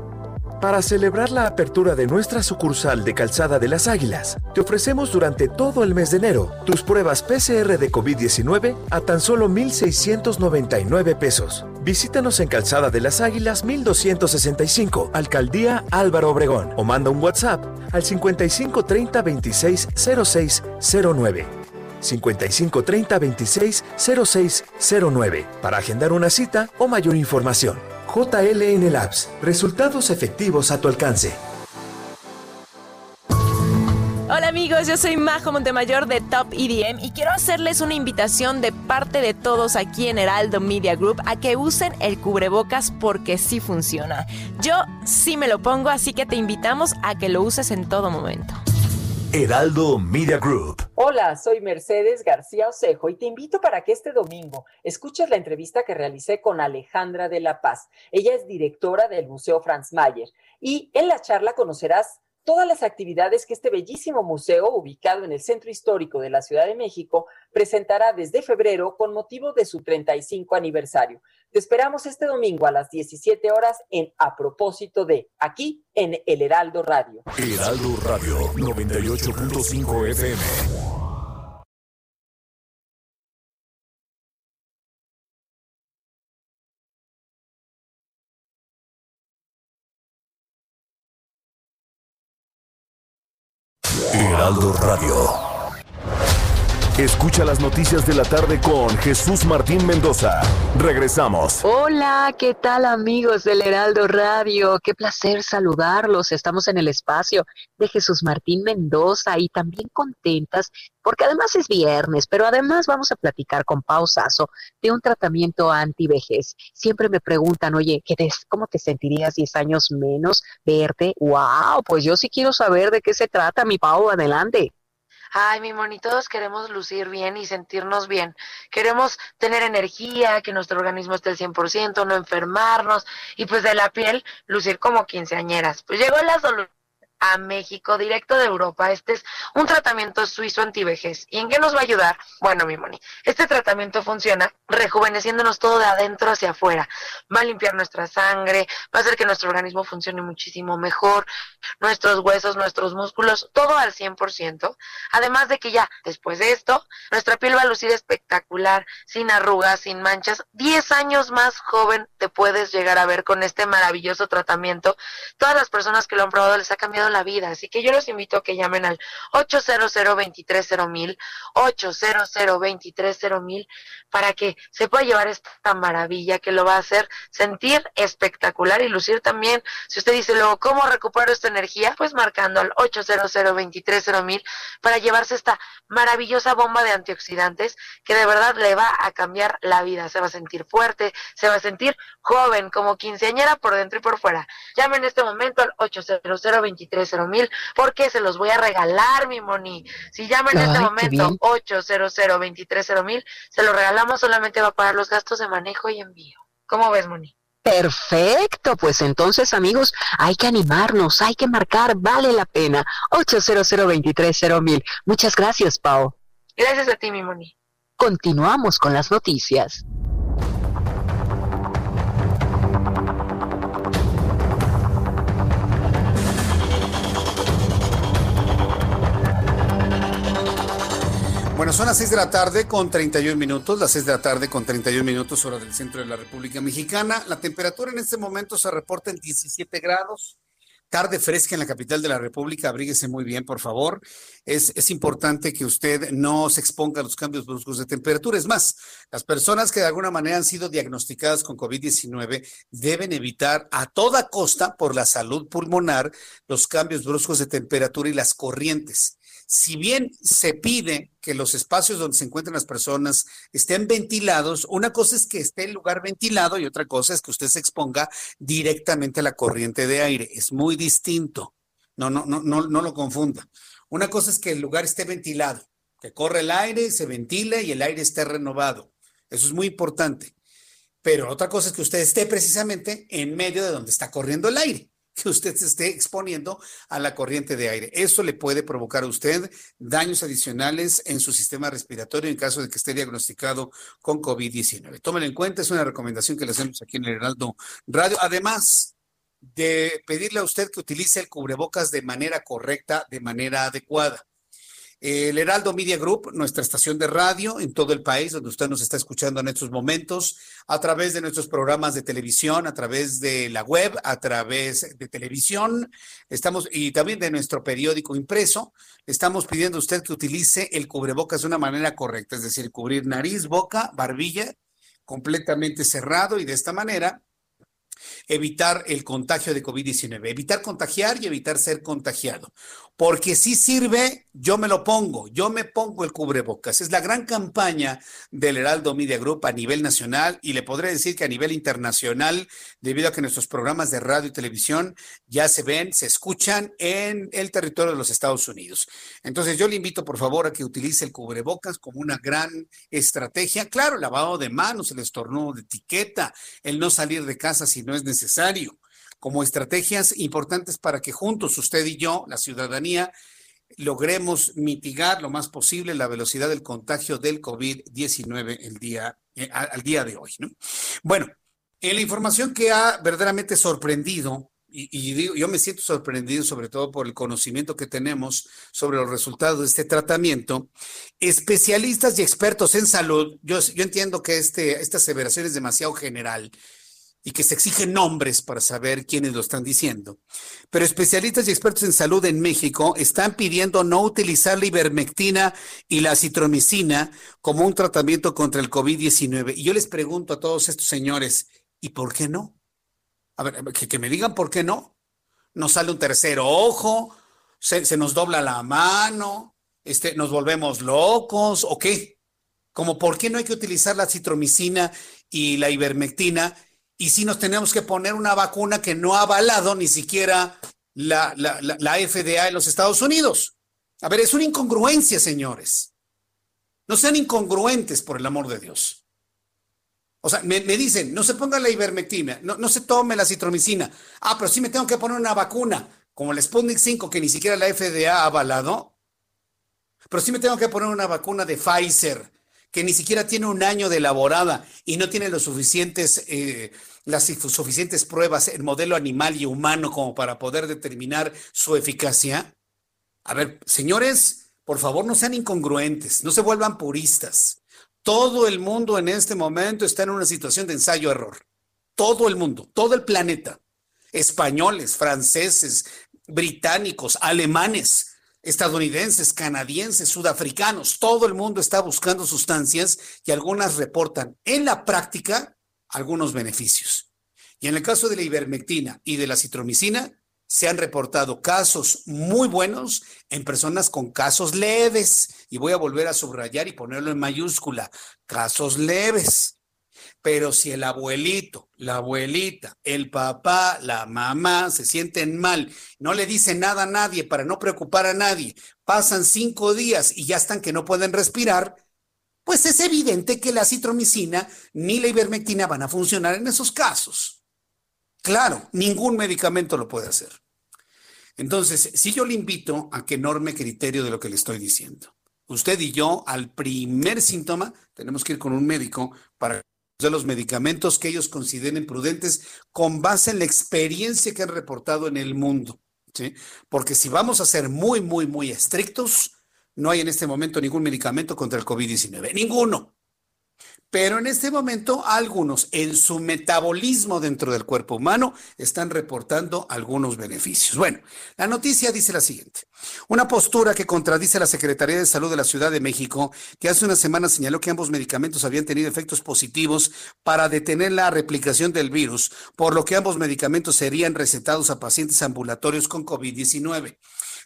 Para celebrar la apertura de nuestra sucursal de Calzada de las Águilas, te ofrecemos durante todo el mes de enero tus pruebas PCR de COVID-19 a tan solo 1,699 pesos. Visítanos en Calzada de las Águilas 1265, Alcaldía Álvaro Obregón, o manda un WhatsApp al 55 30 26 06 09. 55 30 26 06 09 para agendar una cita o mayor información. JLN Labs, resultados efectivos a tu alcance. Hola amigos, yo soy Majo Montemayor de Top EDM y quiero hacerles una invitación de parte de todos aquí en Heraldo Media Group a que usen el cubrebocas porque sí funciona. Yo sí me lo pongo, así que te invitamos a que lo uses en todo momento. Heraldo Media Group. Hola, soy Mercedes García Osejo y te invito para que este domingo escuches la entrevista que realicé con Alejandra de la Paz. Ella es directora del Museo Franz Mayer y en la charla conocerás todas las actividades que este bellísimo museo, ubicado en el centro histórico de la Ciudad de México, presentará desde febrero con motivo de su 35 aniversario. Te esperamos este domingo a las 17 horas en A propósito de, aquí en El Heraldo Radio. Heraldo Radio 98.5 FM. Heraldo Radio. Escucha las noticias de la tarde con Jesús Martín Mendoza. Regresamos. Hola, ¿qué tal amigos del Heraldo Radio? Qué placer saludarlos. Estamos en el espacio de Jesús Martín Mendoza y también contentas porque además es viernes, pero además vamos a platicar con Pausazo de un tratamiento anti-vejez. Siempre me preguntan, oye, ¿qué ¿cómo te sentirías 10 años menos verte? ¡Wow! Pues yo sí quiero saber de qué se trata, mi Pau. Adelante. Ay, mi moni, todos queremos lucir bien y sentirnos bien. Queremos tener energía, que nuestro organismo esté al 100%, no enfermarnos y pues de la piel lucir como quinceañeras. Pues llegó la solución a México, directo de Europa. Este es un tratamiento suizo antivejez. ¿Y en qué nos va a ayudar? Bueno, mi Moni, este tratamiento funciona rejuveneciéndonos todo de adentro hacia afuera. Va a limpiar nuestra sangre, va a hacer que nuestro organismo funcione muchísimo mejor, nuestros huesos, nuestros músculos, todo al 100%. Además de que ya después de esto, nuestra piel va a lucir espectacular, sin arrugas, sin manchas. 10 años más joven te puedes llegar a ver con este maravilloso tratamiento. Todas las personas que lo han probado les ha cambiado la vida. Así que yo los invito a que llamen al 800 mil 800 mil para que se pueda llevar esta maravilla que lo va a hacer sentir espectacular y lucir también. Si usted dice luego, ¿cómo recupero esta energía? Pues marcando al 800 mil para llevarse esta maravillosa bomba de antioxidantes que de verdad le va a cambiar la vida. Se va a sentir fuerte, se va a sentir joven, como quinceañera por dentro y por fuera. Llame en este momento al 800 mil porque se los voy a regalar, mi Moni. Si llaman en este momento 800 mil se lo regalamos, solamente va a pagar los gastos de manejo y envío. ¿Cómo ves, Moni? Perfecto, pues entonces amigos, hay que animarnos, hay que marcar, vale la pena. 800 mil Muchas gracias, Pau. Gracias a ti, mi Moni. Continuamos con las noticias. Bueno, son las 6 de la tarde con 31 minutos, las 6 de la tarde con 31 minutos hora del centro de la República Mexicana. La temperatura en este momento se reporta en 17 grados. Tarde fresca en la capital de la República, abríguese muy bien, por favor. Es, es importante que usted no se exponga a los cambios bruscos de temperatura. Es más, las personas que de alguna manera han sido diagnosticadas con COVID-19 deben evitar a toda costa, por la salud pulmonar, los cambios bruscos de temperatura y las corrientes si bien se pide que los espacios donde se encuentran las personas estén ventilados, una cosa es que esté el lugar ventilado y otra cosa es que usted se exponga directamente a la corriente de aire. Es muy distinto. No, no, no, no, no lo confunda. Una cosa es que el lugar esté ventilado, que corre el aire, se ventile y el aire esté renovado. Eso es muy importante. Pero otra cosa es que usted esté precisamente en medio de donde está corriendo el aire que usted se esté exponiendo a la corriente de aire. Eso le puede provocar a usted daños adicionales en su sistema respiratorio en caso de que esté diagnosticado con COVID-19. Tómelo en cuenta, es una recomendación que le hacemos aquí en el Heraldo Radio. Además de pedirle a usted que utilice el cubrebocas de manera correcta, de manera adecuada. El Heraldo Media Group, nuestra estación de radio en todo el país, donde usted nos está escuchando en estos momentos, a través de nuestros programas de televisión, a través de la web, a través de televisión, estamos y también de nuestro periódico impreso, estamos pidiendo a usted que utilice el cubrebocas de una manera correcta, es decir, cubrir nariz, boca, barbilla, completamente cerrado y de esta manera evitar el contagio de COVID-19, evitar contagiar y evitar ser contagiado. Porque si sirve, yo me lo pongo, yo me pongo el cubrebocas. Es la gran campaña del Heraldo Media Group a nivel nacional y le podré decir que a nivel internacional, debido a que nuestros programas de radio y televisión ya se ven, se escuchan en el territorio de los Estados Unidos. Entonces yo le invito por favor a que utilice el cubrebocas como una gran estrategia. Claro, el lavado de manos, el estornudo de etiqueta, el no salir de casa si no es necesario como estrategias importantes para que juntos, usted y yo, la ciudadanía, logremos mitigar lo más posible la velocidad del contagio del COVID-19 el día, eh, al día de hoy. ¿no? Bueno, en la información que ha verdaderamente sorprendido, y, y digo, yo me siento sorprendido sobre todo por el conocimiento que tenemos sobre los resultados de este tratamiento, especialistas y expertos en salud, yo, yo entiendo que este, esta aseveración es demasiado general, y que se exigen nombres para saber quiénes lo están diciendo. Pero especialistas y expertos en salud en México están pidiendo no utilizar la ivermectina y la citromicina como un tratamiento contra el COVID-19. Y yo les pregunto a todos estos señores, ¿y por qué no? A ver, que, me digan por qué no. Nos sale un tercer ojo, se, se nos dobla la mano, este, nos volvemos locos, ¿o qué? Como por qué no hay que utilizar la citromicina y la ivermectina y si nos tenemos que poner una vacuna que no ha avalado ni siquiera la, la, la, FDA en los Estados Unidos. A ver, es una incongruencia, señores. No sean incongruentes, por el amor de Dios. O sea, me, me dicen, no se ponga la ivermectina, no, no, se tome la citromicina. Ah, pero sí me tengo que poner una vacuna, como el Sputnik 5, que ni siquiera la FDA ha avalado. Pero sí me tengo que poner una vacuna de Pfizer, que ni siquiera tiene un año de elaborada y no tiene los suficientes eh, las suficientes pruebas en modelo animal y humano como para poder determinar su eficacia? A ver, señores, por favor no sean incongruentes, no se vuelvan puristas. Todo el mundo en este momento está en una situación de ensayo-error. Todo el mundo, todo el planeta. Españoles, franceses, británicos, alemanes, estadounidenses, canadienses, sudafricanos, todo el mundo está buscando sustancias y algunas reportan en la práctica algunos beneficios. Y en el caso de la ivermectina y de la citromicina, se han reportado casos muy buenos en personas con casos leves. Y voy a volver a subrayar y ponerlo en mayúscula, casos leves. Pero si el abuelito, la abuelita, el papá, la mamá se sienten mal, no le dicen nada a nadie para no preocupar a nadie, pasan cinco días y ya están que no pueden respirar, pues es evidente que la citromicina ni la ivermectina van a funcionar en esos casos. Claro, ningún medicamento lo puede hacer. Entonces, si yo le invito a que norme criterio de lo que le estoy diciendo. usted y yo, al primer síntoma, tenemos que ir con un médico para de los medicamentos que ellos consideren prudentes con base en la experiencia que han reportado en el mundo. Porque si vamos a ser muy, muy, muy estrictos, no hay en este momento ningún medicamento contra el COVID-19. Ninguno. Pero en este momento algunos en su metabolismo dentro del cuerpo humano están reportando algunos beneficios. Bueno, la noticia dice la siguiente. Una postura que contradice la Secretaría de Salud de la Ciudad de México, que hace una semana señaló que ambos medicamentos habían tenido efectos positivos para detener la replicación del virus, por lo que ambos medicamentos serían recetados a pacientes ambulatorios con COVID-19.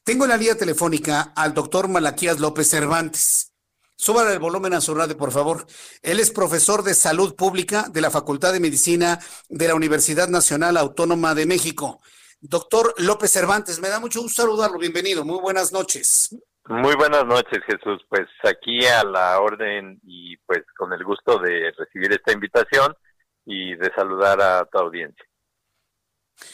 Tengo en la línea telefónica al doctor Malaquías López Cervantes. Súbale el volumen a su radio, por favor. Él es profesor de salud pública de la Facultad de Medicina de la Universidad Nacional Autónoma de México. Doctor López Cervantes, me da mucho gusto saludarlo. Bienvenido. Muy buenas noches. Muy buenas noches, Jesús. Pues aquí a la orden y pues con el gusto de recibir esta invitación y de saludar a tu audiencia.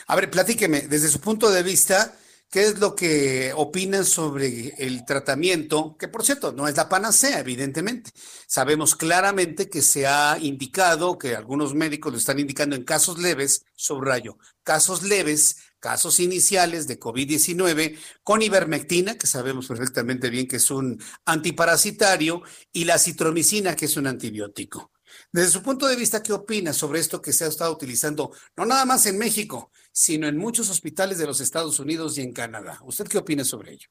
A ver, platíqueme, desde su punto de vista, ¿Qué es lo que opinan sobre el tratamiento? Que por cierto, no es la panacea, evidentemente. Sabemos claramente que se ha indicado, que algunos médicos lo están indicando en casos leves, subrayo, casos leves, casos iniciales de COVID-19, con ivermectina, que sabemos perfectamente bien que es un antiparasitario, y la citromicina, que es un antibiótico. Desde su punto de vista, ¿qué opina sobre esto que se ha estado utilizando, no nada más en México, sino en muchos hospitales de los Estados Unidos y en Canadá? ¿Usted qué opina sobre ello?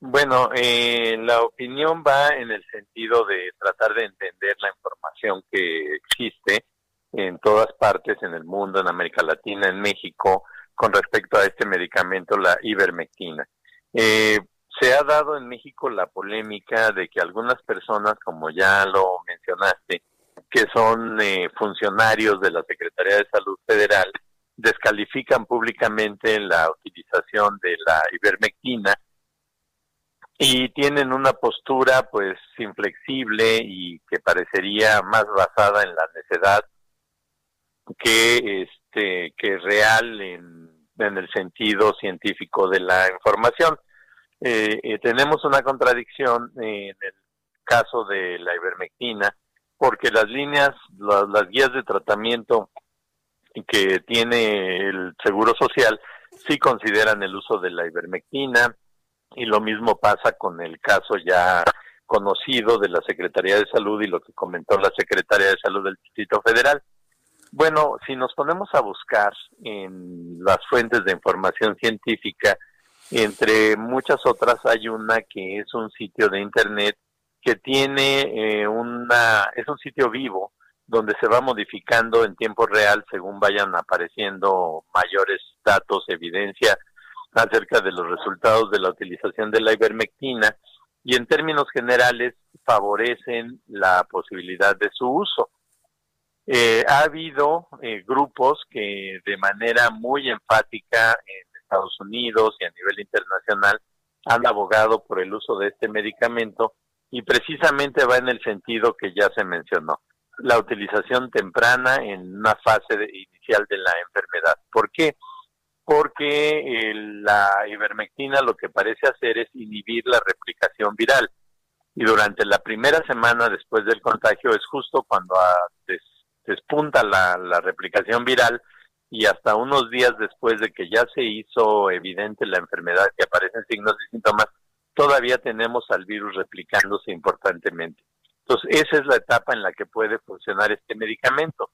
Bueno, eh, la opinión va en el sentido de tratar de entender la información que existe en todas partes en el mundo, en América Latina, en México, con respecto a este medicamento, la ivermectina. Eh, se ha dado en México la polémica de que algunas personas, como ya lo mencionaste, que son eh, funcionarios de la Secretaría de Salud Federal, descalifican públicamente la utilización de la ivermectina y tienen una postura pues inflexible y que parecería más basada en la necedad que este que real en, en el sentido científico de la información. Eh, eh, tenemos una contradicción en el caso de la ivermectina porque las líneas, las, guías de tratamiento que tiene el Seguro Social sí consideran el uso de la ivermectina y lo mismo pasa con el caso ya conocido de la Secretaría de Salud y lo que comentó la Secretaría de Salud del Distrito Federal. Bueno, si nos ponemos a buscar en las fuentes de información científica, entre muchas otras hay una que es un sitio de internet que tiene eh, una, es un sitio vivo donde se va modificando en tiempo real según vayan apareciendo mayores datos, evidencia acerca de los resultados de la utilización de la ivermectina y en términos generales favorecen la posibilidad de su uso. Eh, ha habido eh, grupos que de manera muy enfática en Estados Unidos y a nivel internacional han abogado por el uso de este medicamento y precisamente va en el sentido que ya se mencionó, la utilización temprana en una fase inicial de la enfermedad. ¿Por qué? Porque la ivermectina lo que parece hacer es inhibir la replicación viral y durante la primera semana después del contagio es justo cuando despunta la, la replicación viral y hasta unos días después de que ya se hizo evidente la enfermedad, que aparecen signos y síntomas, todavía tenemos al virus replicándose importantemente. Entonces, esa es la etapa en la que puede funcionar este medicamento.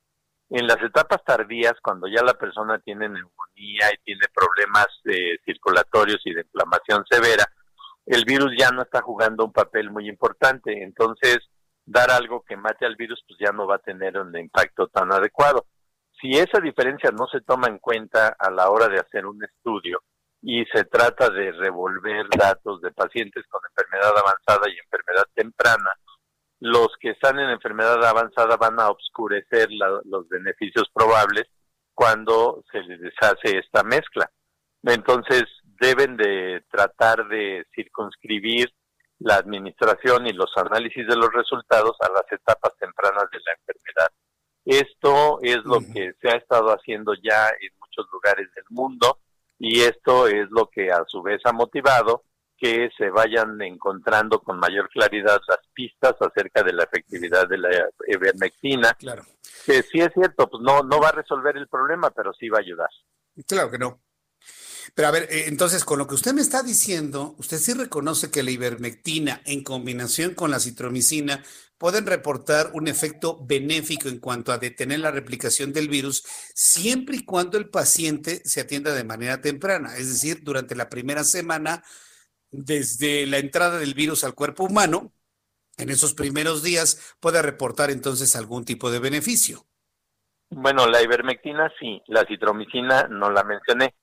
En las etapas tardías, cuando ya la persona tiene neumonía y tiene problemas eh, circulatorios y de inflamación severa, el virus ya no está jugando un papel muy importante. Entonces, dar algo que mate al virus, pues ya no va a tener un impacto tan adecuado. Si esa diferencia no se toma en cuenta a la hora de hacer un estudio, y se trata de revolver datos de pacientes con enfermedad avanzada y enfermedad temprana, los que están en enfermedad avanzada van a obscurecer los beneficios probables cuando se les deshace esta mezcla. Entonces deben de tratar de circunscribir la administración y los análisis de los resultados a las etapas tempranas de la enfermedad. Esto es lo que se ha estado haciendo ya en muchos lugares del mundo y esto es lo que a su vez ha motivado que se vayan encontrando con mayor claridad las pistas acerca de la efectividad de la ivermectina. Claro. Que sí es cierto, pues no, no va a resolver el problema, pero sí va a ayudar. Claro que no. Pero a ver, eh, entonces con lo que usted me está diciendo, usted sí reconoce que la ivermectina en combinación con la citromicina pueden reportar un efecto benéfico en cuanto a detener la replicación del virus siempre y cuando el paciente se atienda de manera temprana, es decir, durante la primera semana desde la entrada del virus al cuerpo humano, en esos primeros días puede reportar entonces algún tipo de beneficio. Bueno, la ivermectina sí, la citromicina no la mencioné.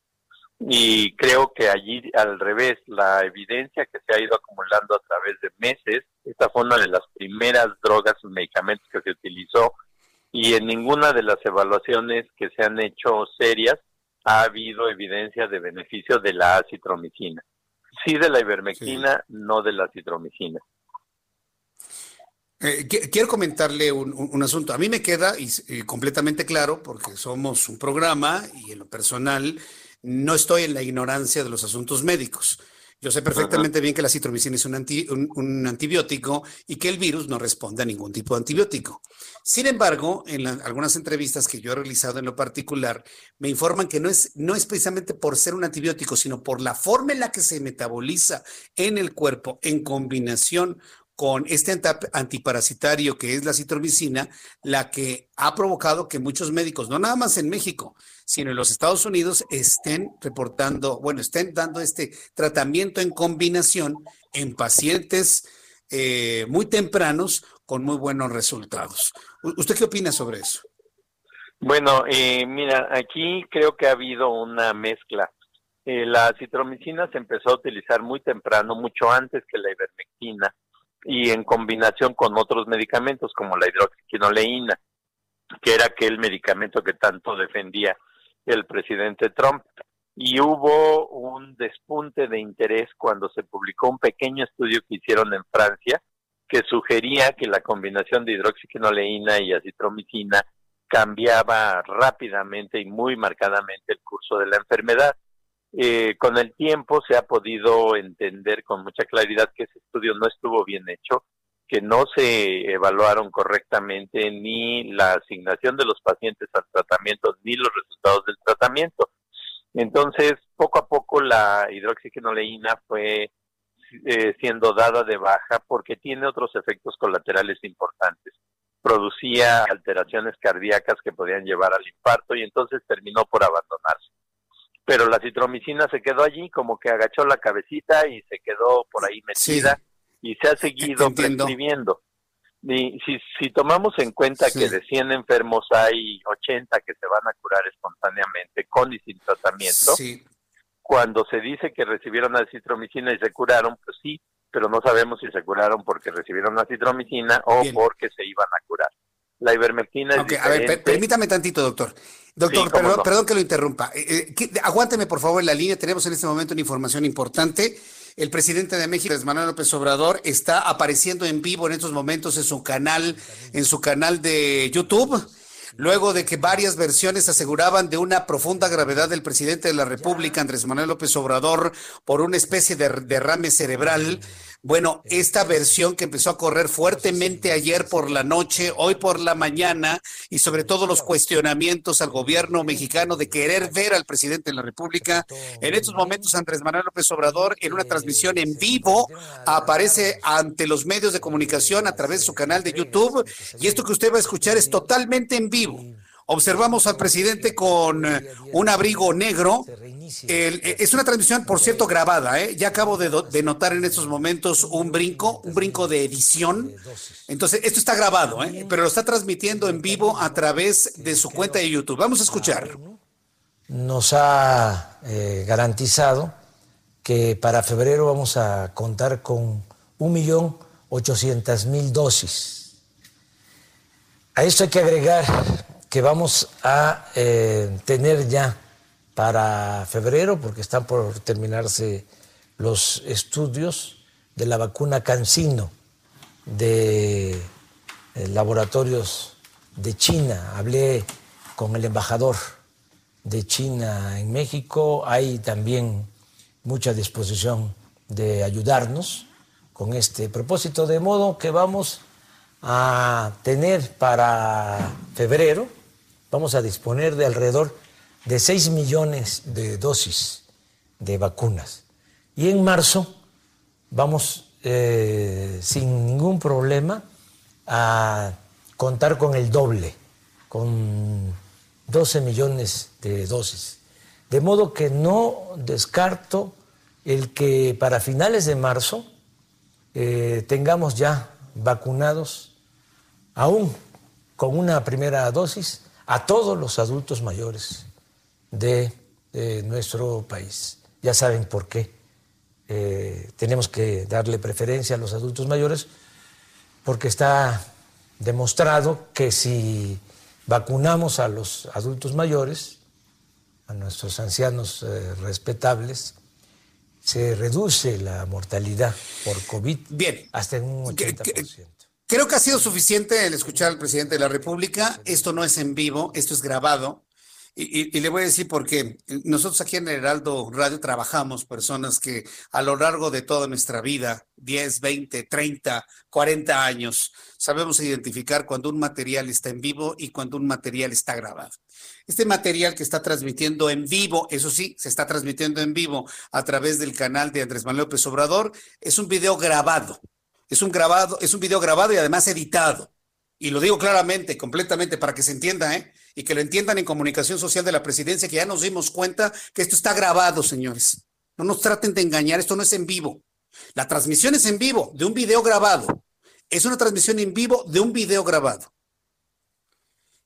Y creo que allí al revés, la evidencia que se ha ido acumulando a través de meses, esta fue una de las primeras drogas medicamentos que se utilizó y en ninguna de las evaluaciones que se han hecho serias ha habido evidencia de beneficio de la acitromicina. Sí de la ivermectina, no de la citromicina. Eh, quiero comentarle un, asunto. A mí me queda y, completamente claro, porque somos un programa y en lo personal no estoy en la ignorancia de los asuntos médicos. Yo sé perfectamente bien que la citromicina es un, un, antibiótico y que el virus no responde a ningún tipo de antibiótico. Sin embargo, en algunas entrevistas que yo he realizado en lo particular, me informan que no es, no es precisamente por ser un antibiótico, sino por la forma en la que se metaboliza en el cuerpo en combinación con este antiparasitario que es la citromicina, la que ha provocado que muchos médicos, no nada más en México, sino en los Estados Unidos, estén reportando, bueno, estén dando este tratamiento en combinación en pacientes eh, muy tempranos con muy buenos resultados. ¿Usted qué opina sobre eso? Bueno, eh, mira, aquí creo que ha habido una mezcla. Eh, la citromicina se empezó a utilizar muy temprano, mucho antes que la ivermectina y en combinación con otros medicamentos como la hidroxicinoleína, que era aquel medicamento que tanto defendía el presidente Trump. Y hubo un despunte de interés cuando se publicó un pequeño estudio que hicieron en Francia que sugería que la combinación de hidroxicinoleína y acitromicina cambiaba rápidamente y muy marcadamente el curso de la enfermedad. Eh, con el tiempo se ha podido entender con mucha claridad que ese estudio no estuvo bien hecho, que no se evaluaron correctamente ni la asignación de los pacientes al tratamiento ni los resultados del tratamiento. Entonces, poco a poco la hidroxiquinoleína fue eh, siendo dada de baja porque tiene otros efectos colaterales importantes. Producía alteraciones cardíacas que podían llevar al infarto y entonces terminó por abandonarse pero la citromicina se quedó allí, como que agachó la cabecita y se quedó por ahí metida y se ha seguido prescribiendo. Y si, si tomamos en cuenta que de 100 enfermos hay 80 que se van a curar espontáneamente con y sin tratamiento, cuando se dice que recibieron la citromicina y se curaron, pues sí, pero no sabemos si se curaron porque recibieron la citromicina o porque se iban a curar. La ivermectina es A ver, permítame tantito, doctor. Doctor, perdón, que lo interrumpa. Eh, eh, aguánteme, por favor, en la línea. Tenemos en este momento una información importante. El presidente de México, Manuel López Obrador, está apareciendo en vivo en estos momentos en su canal, en su canal de YouTube luego de que varias versiones aseguraban de una profunda gravedad del presidente de la República, Andrés Manuel López Obrador, por una especie de derrame cerebral. Bueno, esta versión que empezó a correr fuertemente ayer por la noche, hoy por la mañana, y sobre todo los cuestionamientos al gobierno mexicano de querer ver al presidente de la República. En estos momentos, Andrés Manuel López Obrador, en una transmisión en vivo, aparece ante los medios de comunicación a través de su canal de YouTube, y esto que usted va a escuchar es totalmente en vivo. Observamos al presidente con eh, un abrigo negro. Eh, es una transmisión, por cierto, grabada. ¿eh? Ya acabo de, notar en estos momentos un brinco, un brinco de edición. Entonces, esto está grabado, ¿eh? pero lo está transmitiendo en vivo a través de su cuenta de YouTube. Vamos a escuchar. Nos ha garantizado que para febrero vamos a contar con un millón ochocientas mil dosis. A esto hay que agregar que vamos a eh, tener ya para febrero, porque están por terminarse los estudios de la vacuna Cancino de eh, laboratorios de China. Hablé con el embajador de China en México. Hay también mucha disposición de ayudarnos con este propósito, de modo que vamos a tener para febrero, vamos a disponer de alrededor de 6 millones de dosis de vacunas. Y en marzo vamos eh, sin ningún problema a contar con el doble, con 12 millones de dosis. De modo que no descarto el que para finales de marzo eh, tengamos ya vacunados, aún con una primera dosis, a todos los adultos mayores de, nuestro país. Ya saben por qué eh, tenemos que darle preferencia a los adultos mayores, porque está demostrado que si vacunamos a los adultos mayores, a nuestros ancianos eh, respetables, se reduce la mortalidad por COVID Bien. hasta en un 80%. Creo que ha sido suficiente el escuchar al presidente de la República. Esto no es en vivo, esto es grabado. Y, le voy a decir porque nosotros aquí en Heraldo Radio trabajamos personas que a lo largo de toda nuestra vida, 10, 20, 30, 40 años, sabemos identificar cuando un material está en vivo y cuando un material está grabado. Este material que está transmitiendo en vivo, eso sí, se está transmitiendo en vivo a través del canal de Andrés Manuel López Obrador, es un video grabado. Es un grabado, es un video grabado y además editado. Y lo digo claramente, completamente, para que se entienda, ¿eh? Y que lo entiendan en comunicación social de la presidencia, que ya nos dimos cuenta que esto está grabado, señores. No nos traten de engañar, esto no es en vivo. La transmisión es en vivo, de un video grabado. Es una transmisión en vivo de un video grabado.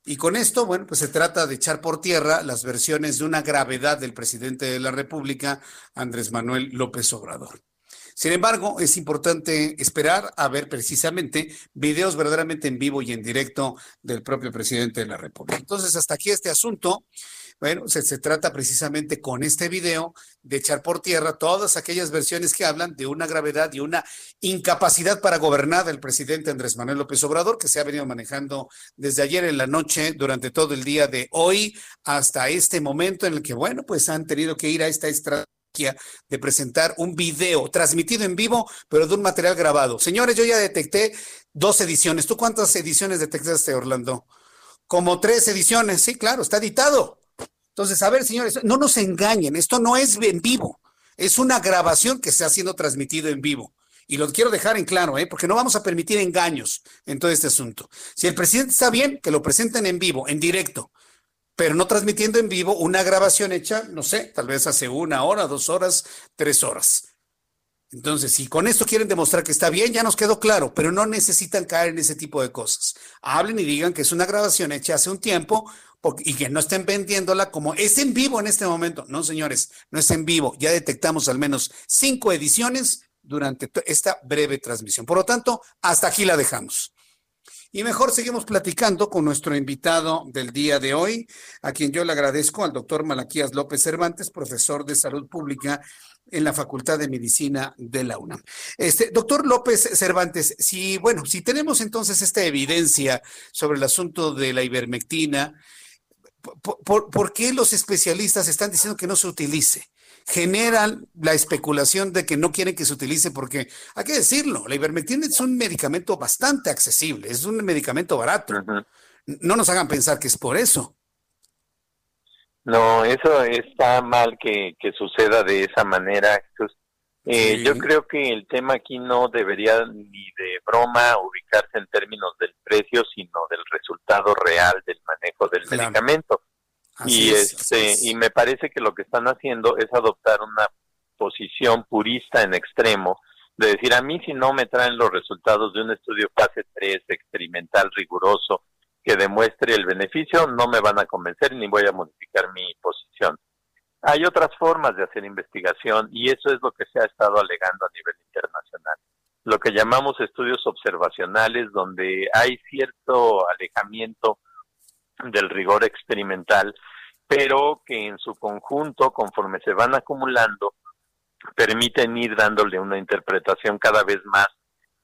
Y con esto, bueno, pues se trata de echar por tierra las versiones de una gravedad del presidente de la República, Andrés Manuel López Obrador. Sin embargo, es importante esperar a ver precisamente videos verdaderamente en vivo y en directo del propio presidente de la República. Entonces, hasta aquí este asunto. Bueno, se, trata precisamente con este video de echar por tierra todas aquellas versiones que hablan de una gravedad y una incapacidad para gobernar del presidente Andrés Manuel López Obrador, que se ha venido manejando desde ayer en la noche, durante todo el día de hoy, hasta este momento en el que, bueno, pues han tenido que ir a esta estrategia de presentar un video transmitido en vivo, pero de un material grabado. Señores, yo ya detecté dos ediciones. ¿Tú cuántas ediciones detectaste, Orlando? Como tres ediciones, sí, claro, está editado. Entonces, a ver, señores, no nos engañen, esto no es en vivo, es una grabación que está siendo transmitido en vivo. Y lo quiero dejar en claro, ¿eh? porque no vamos a permitir engaños en todo este asunto. Si el presidente está bien, que lo presenten en vivo, en directo pero no transmitiendo en vivo una grabación hecha, no sé, tal vez hace una hora, dos horas, tres horas. Entonces, si con esto quieren demostrar que está bien, ya nos quedó claro, pero no necesitan caer en ese tipo de cosas. Hablen y digan que es una grabación hecha hace un tiempo y que no estén vendiéndola como es en vivo en este momento. No, señores, no es en vivo. Ya detectamos al menos cinco ediciones durante esta breve transmisión. Por lo tanto, hasta aquí la dejamos. Y mejor seguimos platicando con nuestro invitado del día de hoy, a quien yo le agradezco, al doctor Malaquías López Cervantes, profesor de salud pública en la Facultad de Medicina de la UNAM. Este, doctor López Cervantes, si, bueno, si tenemos entonces esta evidencia sobre el asunto de la ivermectina, por qué los especialistas están diciendo que no se utilice? Generan la especulación de que no quieren que se utilice porque, hay que decirlo, la ivermectina es un medicamento bastante accesible, es un medicamento barato. No nos hagan pensar que es por eso. No, eso está mal que, suceda de esa manera. Eh, yo creo que el tema aquí no debería ni de broma ubicarse en términos del precio, sino del resultado real del manejo del medicamento y este y me parece que lo que están haciendo es adoptar una posición purista en extremo de decir a mí si no me traen los resultados de un estudio fase 3 experimental riguroso que demuestre el beneficio no me van a convencer ni voy a modificar mi posición. Hay otras formas de hacer investigación y eso es lo que se ha estado alegando a nivel internacional. Lo que llamamos estudios observacionales donde hay cierto alejamiento del rigor experimental, pero que en su conjunto, conforme se van acumulando, permiten ir dándole una interpretación cada vez más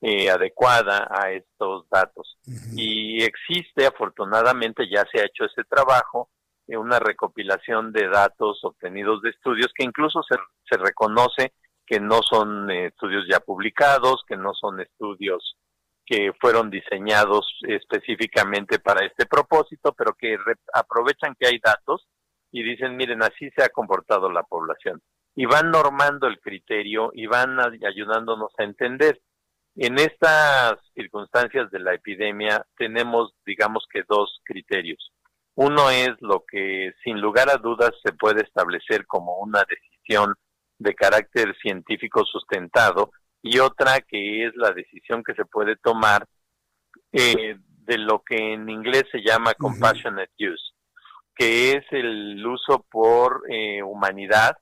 eh, adecuada a estos datos. Y existe, afortunadamente, ya se ha hecho ese trabajo, eh, una recopilación de datos obtenidos de estudios que incluso se, se reconoce que no son eh, estudios ya publicados, que no son estudios que fueron diseñados específicamente para este propósito, pero que aprovechan que hay datos y dicen, miren, así se ha comportado la población. Y van normando el criterio y van ayudándonos a entender. En estas circunstancias de la epidemia tenemos, digamos que, dos criterios. Uno es lo que sin lugar a dudas se puede establecer como una decisión de carácter científico sustentado y otra que es la decisión que se puede tomar eh, de lo que en inglés se llama compassionate use, que es el uso por eh, humanidad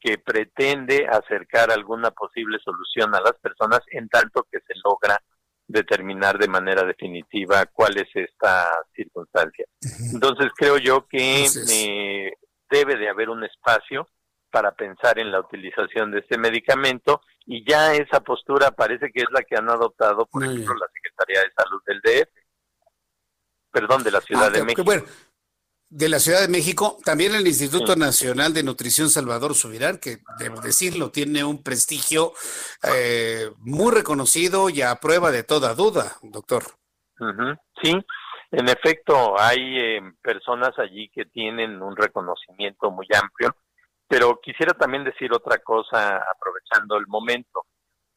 que pretende acercar alguna posible solución a las personas en tanto que se logra determinar de manera definitiva cuál es esta circunstancia. Entonces creo yo que eh, debe de haber un espacio para pensar en la utilización de este medicamento y ya esa postura parece que es la que han adoptado, por ejemplo, la Secretaría de Salud del DF, perdón, de la Ciudad ah, de México. Bueno, de la Ciudad de México, también el Instituto Nacional de Nutrición Salvador Subirán, que debo decirlo, tiene un prestigio eh, muy reconocido y a prueba de toda duda, doctor. Sí, en efecto, hay eh, personas allí que tienen un reconocimiento muy amplio pero quisiera también decir otra cosa aprovechando el momento.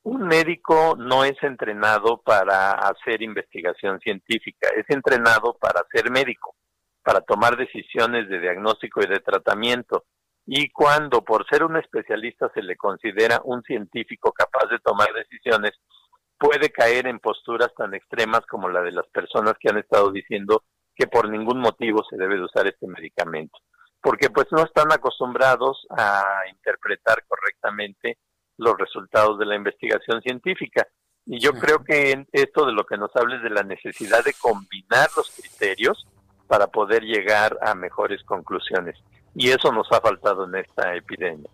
Un médico no es entrenado para hacer investigación científica, es entrenado para ser médico, para tomar decisiones de diagnóstico y de tratamiento. Y cuando por ser un especialista se le considera un científico capaz de tomar decisiones, puede caer en posturas tan extremas como la de las personas que han estado diciendo que por ningún motivo se debe de usar este medicamento porque pues no están acostumbrados a interpretar correctamente los resultados de la investigación científica. Y yo creo que esto de lo que nos habla es de la necesidad de combinar los criterios para poder llegar a mejores conclusiones. Y eso nos ha faltado en esta epidemia.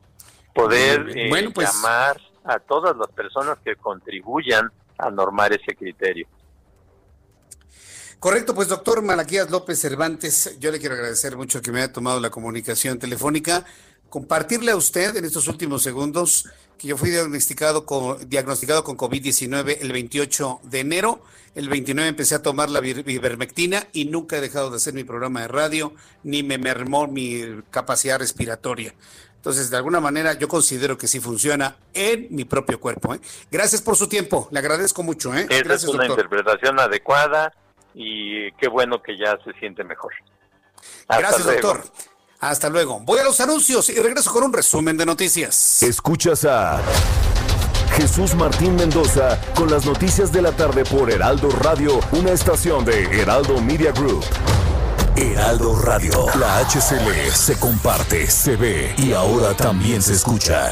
Poder eh, pues llamar a todas las personas que contribuyan a normar ese criterio. Correcto, pues doctor Malaquías López Cervantes, yo le quiero agradecer mucho que me haya tomado la comunicación telefónica, compartirle a usted en estos últimos segundos que yo fui diagnosticado con, diagnosticado con COVID-19 el 28 de enero, el 29 empecé a tomar la ivermectina y nunca he dejado de hacer mi programa de radio, ni me mermó mi capacidad respiratoria. Entonces, de alguna manera, yo considero que sí funciona en mi propio cuerpo. ¿eh? Gracias por su tiempo, le agradezco mucho. ¿eh? Esa es una interpretación adecuada y qué bueno que ya se siente mejor. Gracias, doctor. Hasta luego. Voy a los anuncios y regreso con un resumen de noticias. Escuchas a Jesús Martín Mendoza con las noticias de la tarde por Heraldo Radio, una estación de Heraldo Media Group. Heraldo Radio, la HCL se comparte, se ve y ahora también se escucha.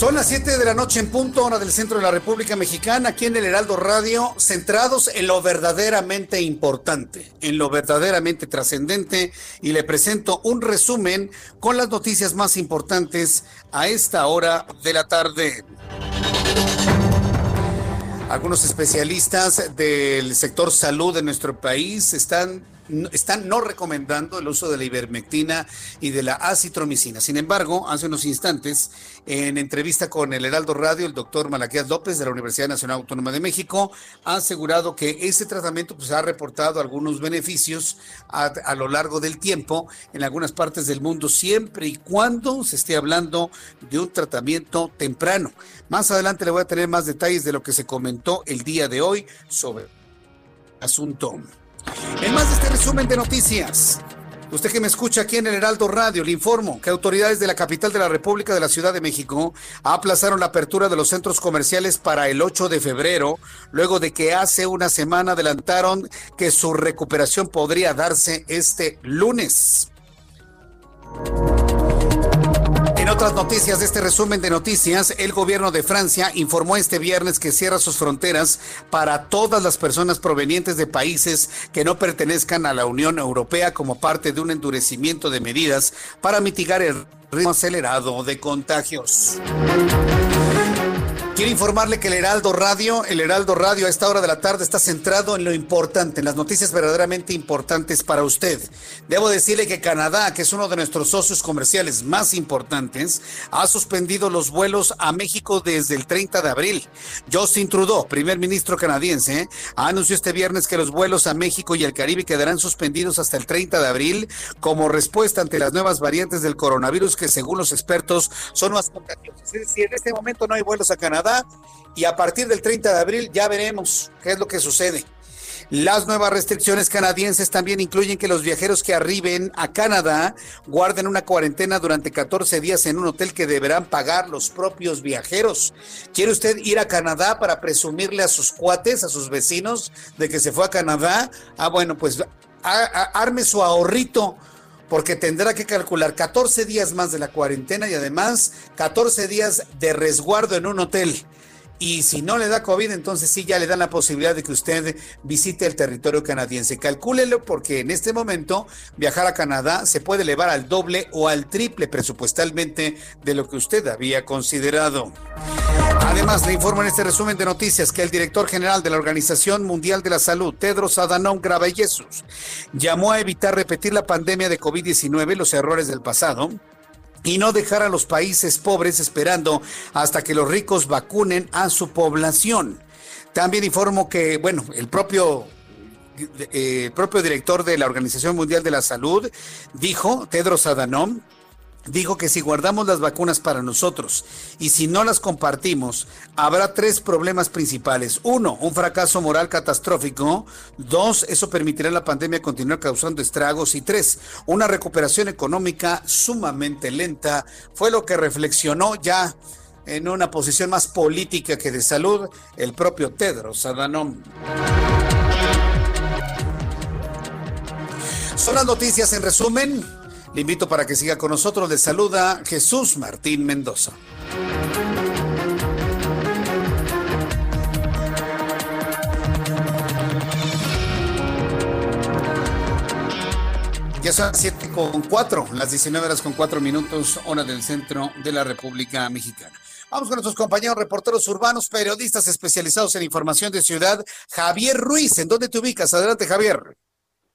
Son las 7 de la noche en punto, hora del centro de la República Mexicana, aquí en el Heraldo Radio, centrados en lo verdaderamente importante, en lo verdaderamente trascendente, y le presento un resumen con las noticias más importantes a esta hora de la tarde. Algunos especialistas del sector salud de nuestro país están están no recomendando el uso de la ivermectina y de la acitromicina. Sin embargo, hace unos instantes, en entrevista con el Heraldo Radio, el doctor Malaquías López de la Universidad Nacional Autónoma de México ha asegurado que ese tratamiento pues, ha reportado algunos beneficios a, a lo largo del tiempo en algunas partes del mundo, siempre y cuando se esté hablando de un tratamiento temprano. Más adelante le voy a tener más detalles de lo que se comentó el día de hoy sobre asunto. En más de este resumen de noticias, Usted que me escucha aquí en el Heraldo Radio, le informo que autoridades de la capital de la República de la Ciudad de México aplazaron la apertura de los centros comerciales para el 8 de febrero, luego de que hace una semana adelantaron que su recuperación podría darse este lunes otras noticias de este resumen de noticias, el gobierno de Francia informó este viernes que cierra sus fronteras para todas las personas provenientes de países que no pertenezcan a la Unión Europea como parte de un endurecimiento de medidas para mitigar el ritmo acelerado de contagios. Quiero informarle que el Heraldo Radio, el Heraldo Radio a esta hora de la tarde está centrado en lo importante, en las noticias verdaderamente importantes para usted. Debo decirle que Canadá, que es uno de nuestros socios comerciales más importantes, ha suspendido los vuelos a México desde el 30 de abril. Justin Trudeau, primer ministro canadiense, anunció este viernes que los vuelos a México y el Caribe quedarán suspendidos hasta el 30 de abril como respuesta ante las nuevas variantes del coronavirus que según los expertos son más contagiosas. Es decir, en este momento no hay vuelos a Canadá y a partir del 30 de abril ya veremos qué es lo que sucede. Las nuevas restricciones canadienses también incluyen que los viajeros que arriben a Canadá guarden una cuarentena durante 14 días en un hotel que deberán pagar los propios viajeros. ¿Quiere usted ir a Canadá para presumirle a sus cuates, a sus vecinos, de que se fue a Canadá? Ah, bueno, pues arme su ahorrito porque tendrá que calcular 14 días más de la cuarentena y además 14 días de resguardo en un hotel. Y si no le da COVID, entonces sí ya le dan la posibilidad de que usted visite el territorio canadiense. Calcúlelo porque en este momento viajar a Canadá se puede elevar al doble o al triple presupuestalmente de lo que usted había considerado. Además, le informo en este resumen de noticias que el director general de la Organización Mundial de la Salud, Tedros Adhanom Ghebreyesus, llamó a evitar repetir la pandemia de COVID-19, los errores del pasado y no dejar a los países pobres esperando hasta que los ricos vacunen a su población. También informo que, bueno, el propio eh, propio director de la Organización Mundial de la Salud dijo, Tedros Adhanom, dijo que si guardamos las vacunas para nosotros y si no las compartimos, habrá tres problemas principales. Uno, un fracaso moral catastrófico. Dos, eso permitirá a la pandemia continuar causando estragos. Y tres, una recuperación económica sumamente lenta. Fue lo que reflexionó ya en una posición más política que de salud el propio Tedros Adhanom. Son las noticias en resumen. Le invito para que siga con nosotros. Le saluda Jesús Martín Mendoza. Ya son las 7 con 4, las 19 horas con 4 minutos, hora del centro de la República Mexicana. Vamos con nuestros compañeros reporteros urbanos, periodistas especializados en información de ciudad. Javier Ruiz, ¿en dónde te ubicas? Adelante, Javier.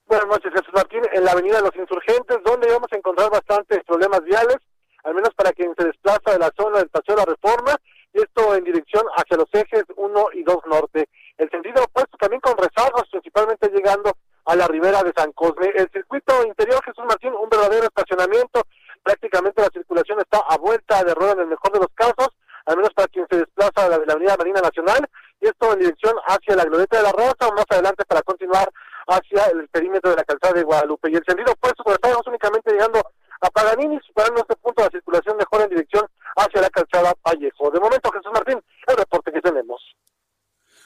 Buenas noches, Jesús Martín, en la Avenida de los Insurgentes, donde vamos a encontrar bastantes problemas viales, al menos para quien se desplaza de la zona del Paseo de la Reforma, y esto en dirección hacia los ejes 1 y 2 norte. El sentido opuesto también con rezagos, principalmente llegando a la ribera de San Cosme. El circuito interior, Jesús Martín, un verdadero estacionamiento, prácticamente la circulación está a vuelta de rueda en el mejor de los casos, al menos para quien se desplaza de la, Avenida Marina Nacional, y esto en dirección hacia la Glorieta de la Rosa, más adelante para continuar hacia el perímetro de la calzada de Guadalupe. Y el sentido opuesto, pues estamos únicamente llegando a Paganini, superando este punto de circulación mejor en dirección hacia la calzada Vallejo. De momento, Jesús Martín, el reporte que tenemos.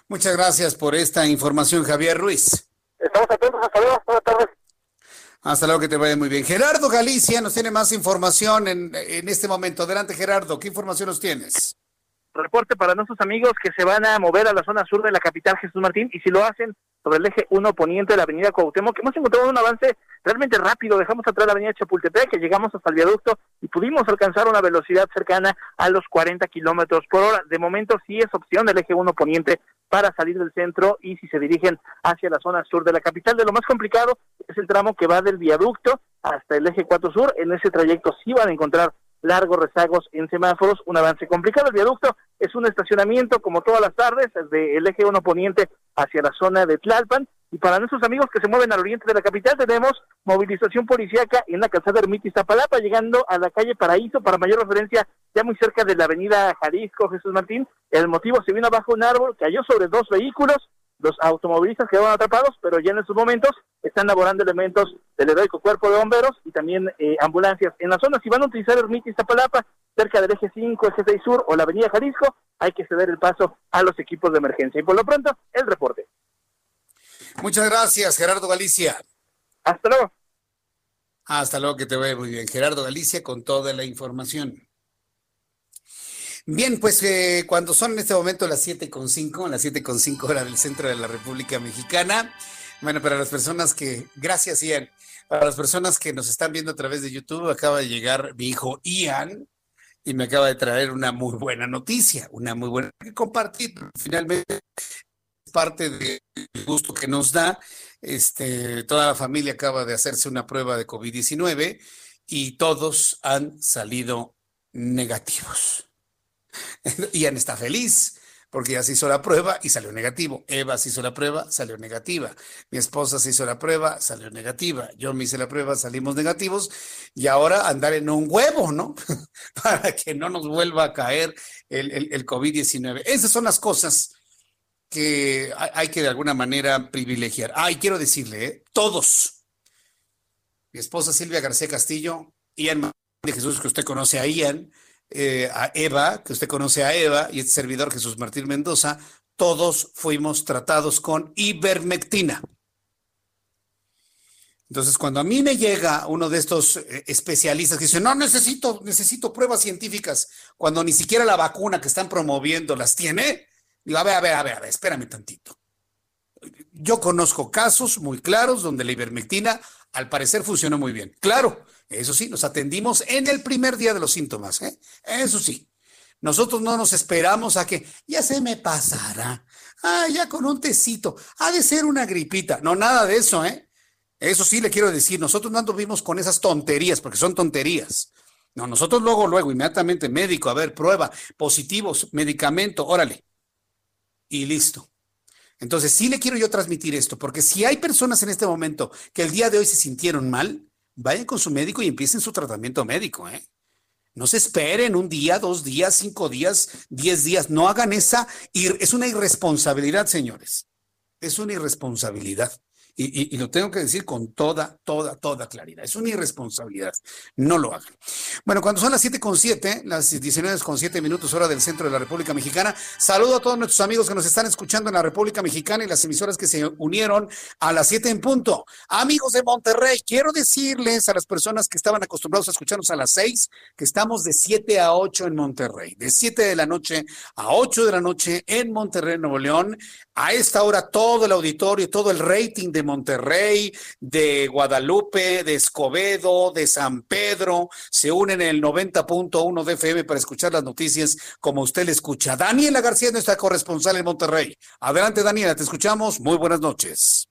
Muchas gracias por esta información, Javier Ruiz. Estamos atentos, hasta luego, buenas tardes. Hasta luego, que te vaya muy bien. Gerardo Galicia nos tiene más información en, en este momento. Adelante, Gerardo, ¿qué información nos tienes? Reporte para nuestros amigos que se van a mover a la zona sur de la capital Jesús Martín y si lo hacen sobre el eje 1 poniente de la avenida Cuauhtémoc, que hemos encontrado un avance realmente rápido. Dejamos atrás la avenida Chapultepec, que llegamos hasta el viaducto y pudimos alcanzar una velocidad cercana a los 40 kilómetros por hora. De momento sí es opción del eje 1 poniente para salir del centro y si se dirigen hacia la zona sur de la capital. De lo más complicado es el tramo que va del viaducto hasta el eje 4 sur. En ese trayecto sí van a encontrar largos rezagos en semáforos, un avance complicado. El viaducto es un estacionamiento como todas las tardes desde el eje 1 poniente hacia la zona de Tlalpan. Y para nuestros amigos que se mueven al oriente de la capital, tenemos movilización policíaca en la calzada Ermita Iztapalapa, llegando a la calle Paraíso, para mayor referencia, ya muy cerca de la avenida Jalisco, Jesús Martín. El motivo se vino abajo un árbol, cayó sobre dos vehículos, los automovilistas quedaron atrapados, pero ya en estos momentos están laborando elementos del heroico cuerpo de bomberos y también eh, ambulancias en la zona. Si van a utilizar Ermita y Zapalapa, cerca del eje 5, eje 6 sur o la avenida Jalisco, hay que ceder el paso a los equipos de emergencia. Y por lo pronto, el reporte. Muchas gracias, Gerardo Galicia. Hasta luego. Hasta luego, que te vaya muy bien. Gerardo Galicia con toda la información. Bien, pues eh, cuando son en este momento las 7.5, las 7.5 horas del centro de la República Mexicana, bueno, para las personas que, gracias Ian, para las personas que nos están viendo a través de YouTube, acaba de llegar mi hijo Ian y me acaba de traer una muy buena noticia, una muy buena que compartir. Finalmente, es parte del gusto que nos da. Este, toda la familia acaba de hacerse una prueba de COVID-19 y todos han salido negativos. Ian está feliz porque ya se hizo la prueba y salió negativo. Eva se hizo la prueba, salió negativa. Mi esposa se hizo la prueba, salió negativa. Yo me hice la prueba, salimos negativos. Y ahora andar en un huevo, ¿no? Para que no nos vuelva a caer el, el, COVID-19. Esas son las cosas que hay que de alguna manera privilegiar. Ah, y quiero decirle, ¿eh? todos. Mi esposa Silvia García Castillo, Ian de Jesús, que usted conoce a Ian, eh, a Eva, que usted conoce a Eva, y este servidor Jesús Martín Mendoza, todos fuimos tratados con ivermectina. Entonces, cuando a mí me llega uno de estos eh, especialistas que dice, no, necesito, necesito pruebas científicas, cuando ni siquiera la vacuna que están promoviendo las tiene, digo, a ver, a ver, a ver, a ver, espérame tantito. Yo conozco casos muy claros donde la ivermectina al parecer funcionó muy bien. Claro, eso sí, nos atendimos en el primer día de los síntomas, ¿eh? Eso sí. Nosotros no nos esperamos a que ya se me pasará. Ah, ya con un tecito. Ha de ser una gripita. No, nada de eso, ¿eh? Eso sí le quiero decir. Nosotros no anduvimos con esas tonterías, porque son tonterías. No, nosotros luego, luego, inmediatamente médico, a ver, prueba, positivos, medicamento, órale. Y listo. Entonces, sí le quiero yo transmitir esto, porque si hay personas en este momento que el día de hoy se sintieron mal, vayan con su médico y empiecen su tratamiento médico, ¿eh? No se esperen un día, dos días, cinco días, diez días. No hagan esa. Es una irresponsabilidad, señores. Es una irresponsabilidad. Y, lo tengo que decir con toda, toda, toda claridad. Es una irresponsabilidad. No lo hagan. Bueno, cuando son las 7 con 7, las 19 con 7 minutos hora del centro de la República Mexicana, saludo a todos nuestros amigos que nos están escuchando en la República Mexicana y las emisoras que se unieron a las 7 en punto. Amigos de Monterrey, quiero decirles a las personas que estaban acostumbrados a escucharnos a las 6 que estamos de 7 a 8 en Monterrey, de 7 de la noche a 8 de la noche en Monterrey, Nuevo León. A esta hora todo el auditorio, todo el rating de Monterrey, de Guadalupe, de Escobedo, de San Pedro, se en el 90.1 de FM para escuchar las noticias como usted le escucha. Daniela García, nuestra corresponsal en Monterrey. Adelante, Daniela, te escuchamos. Muy buenas noches.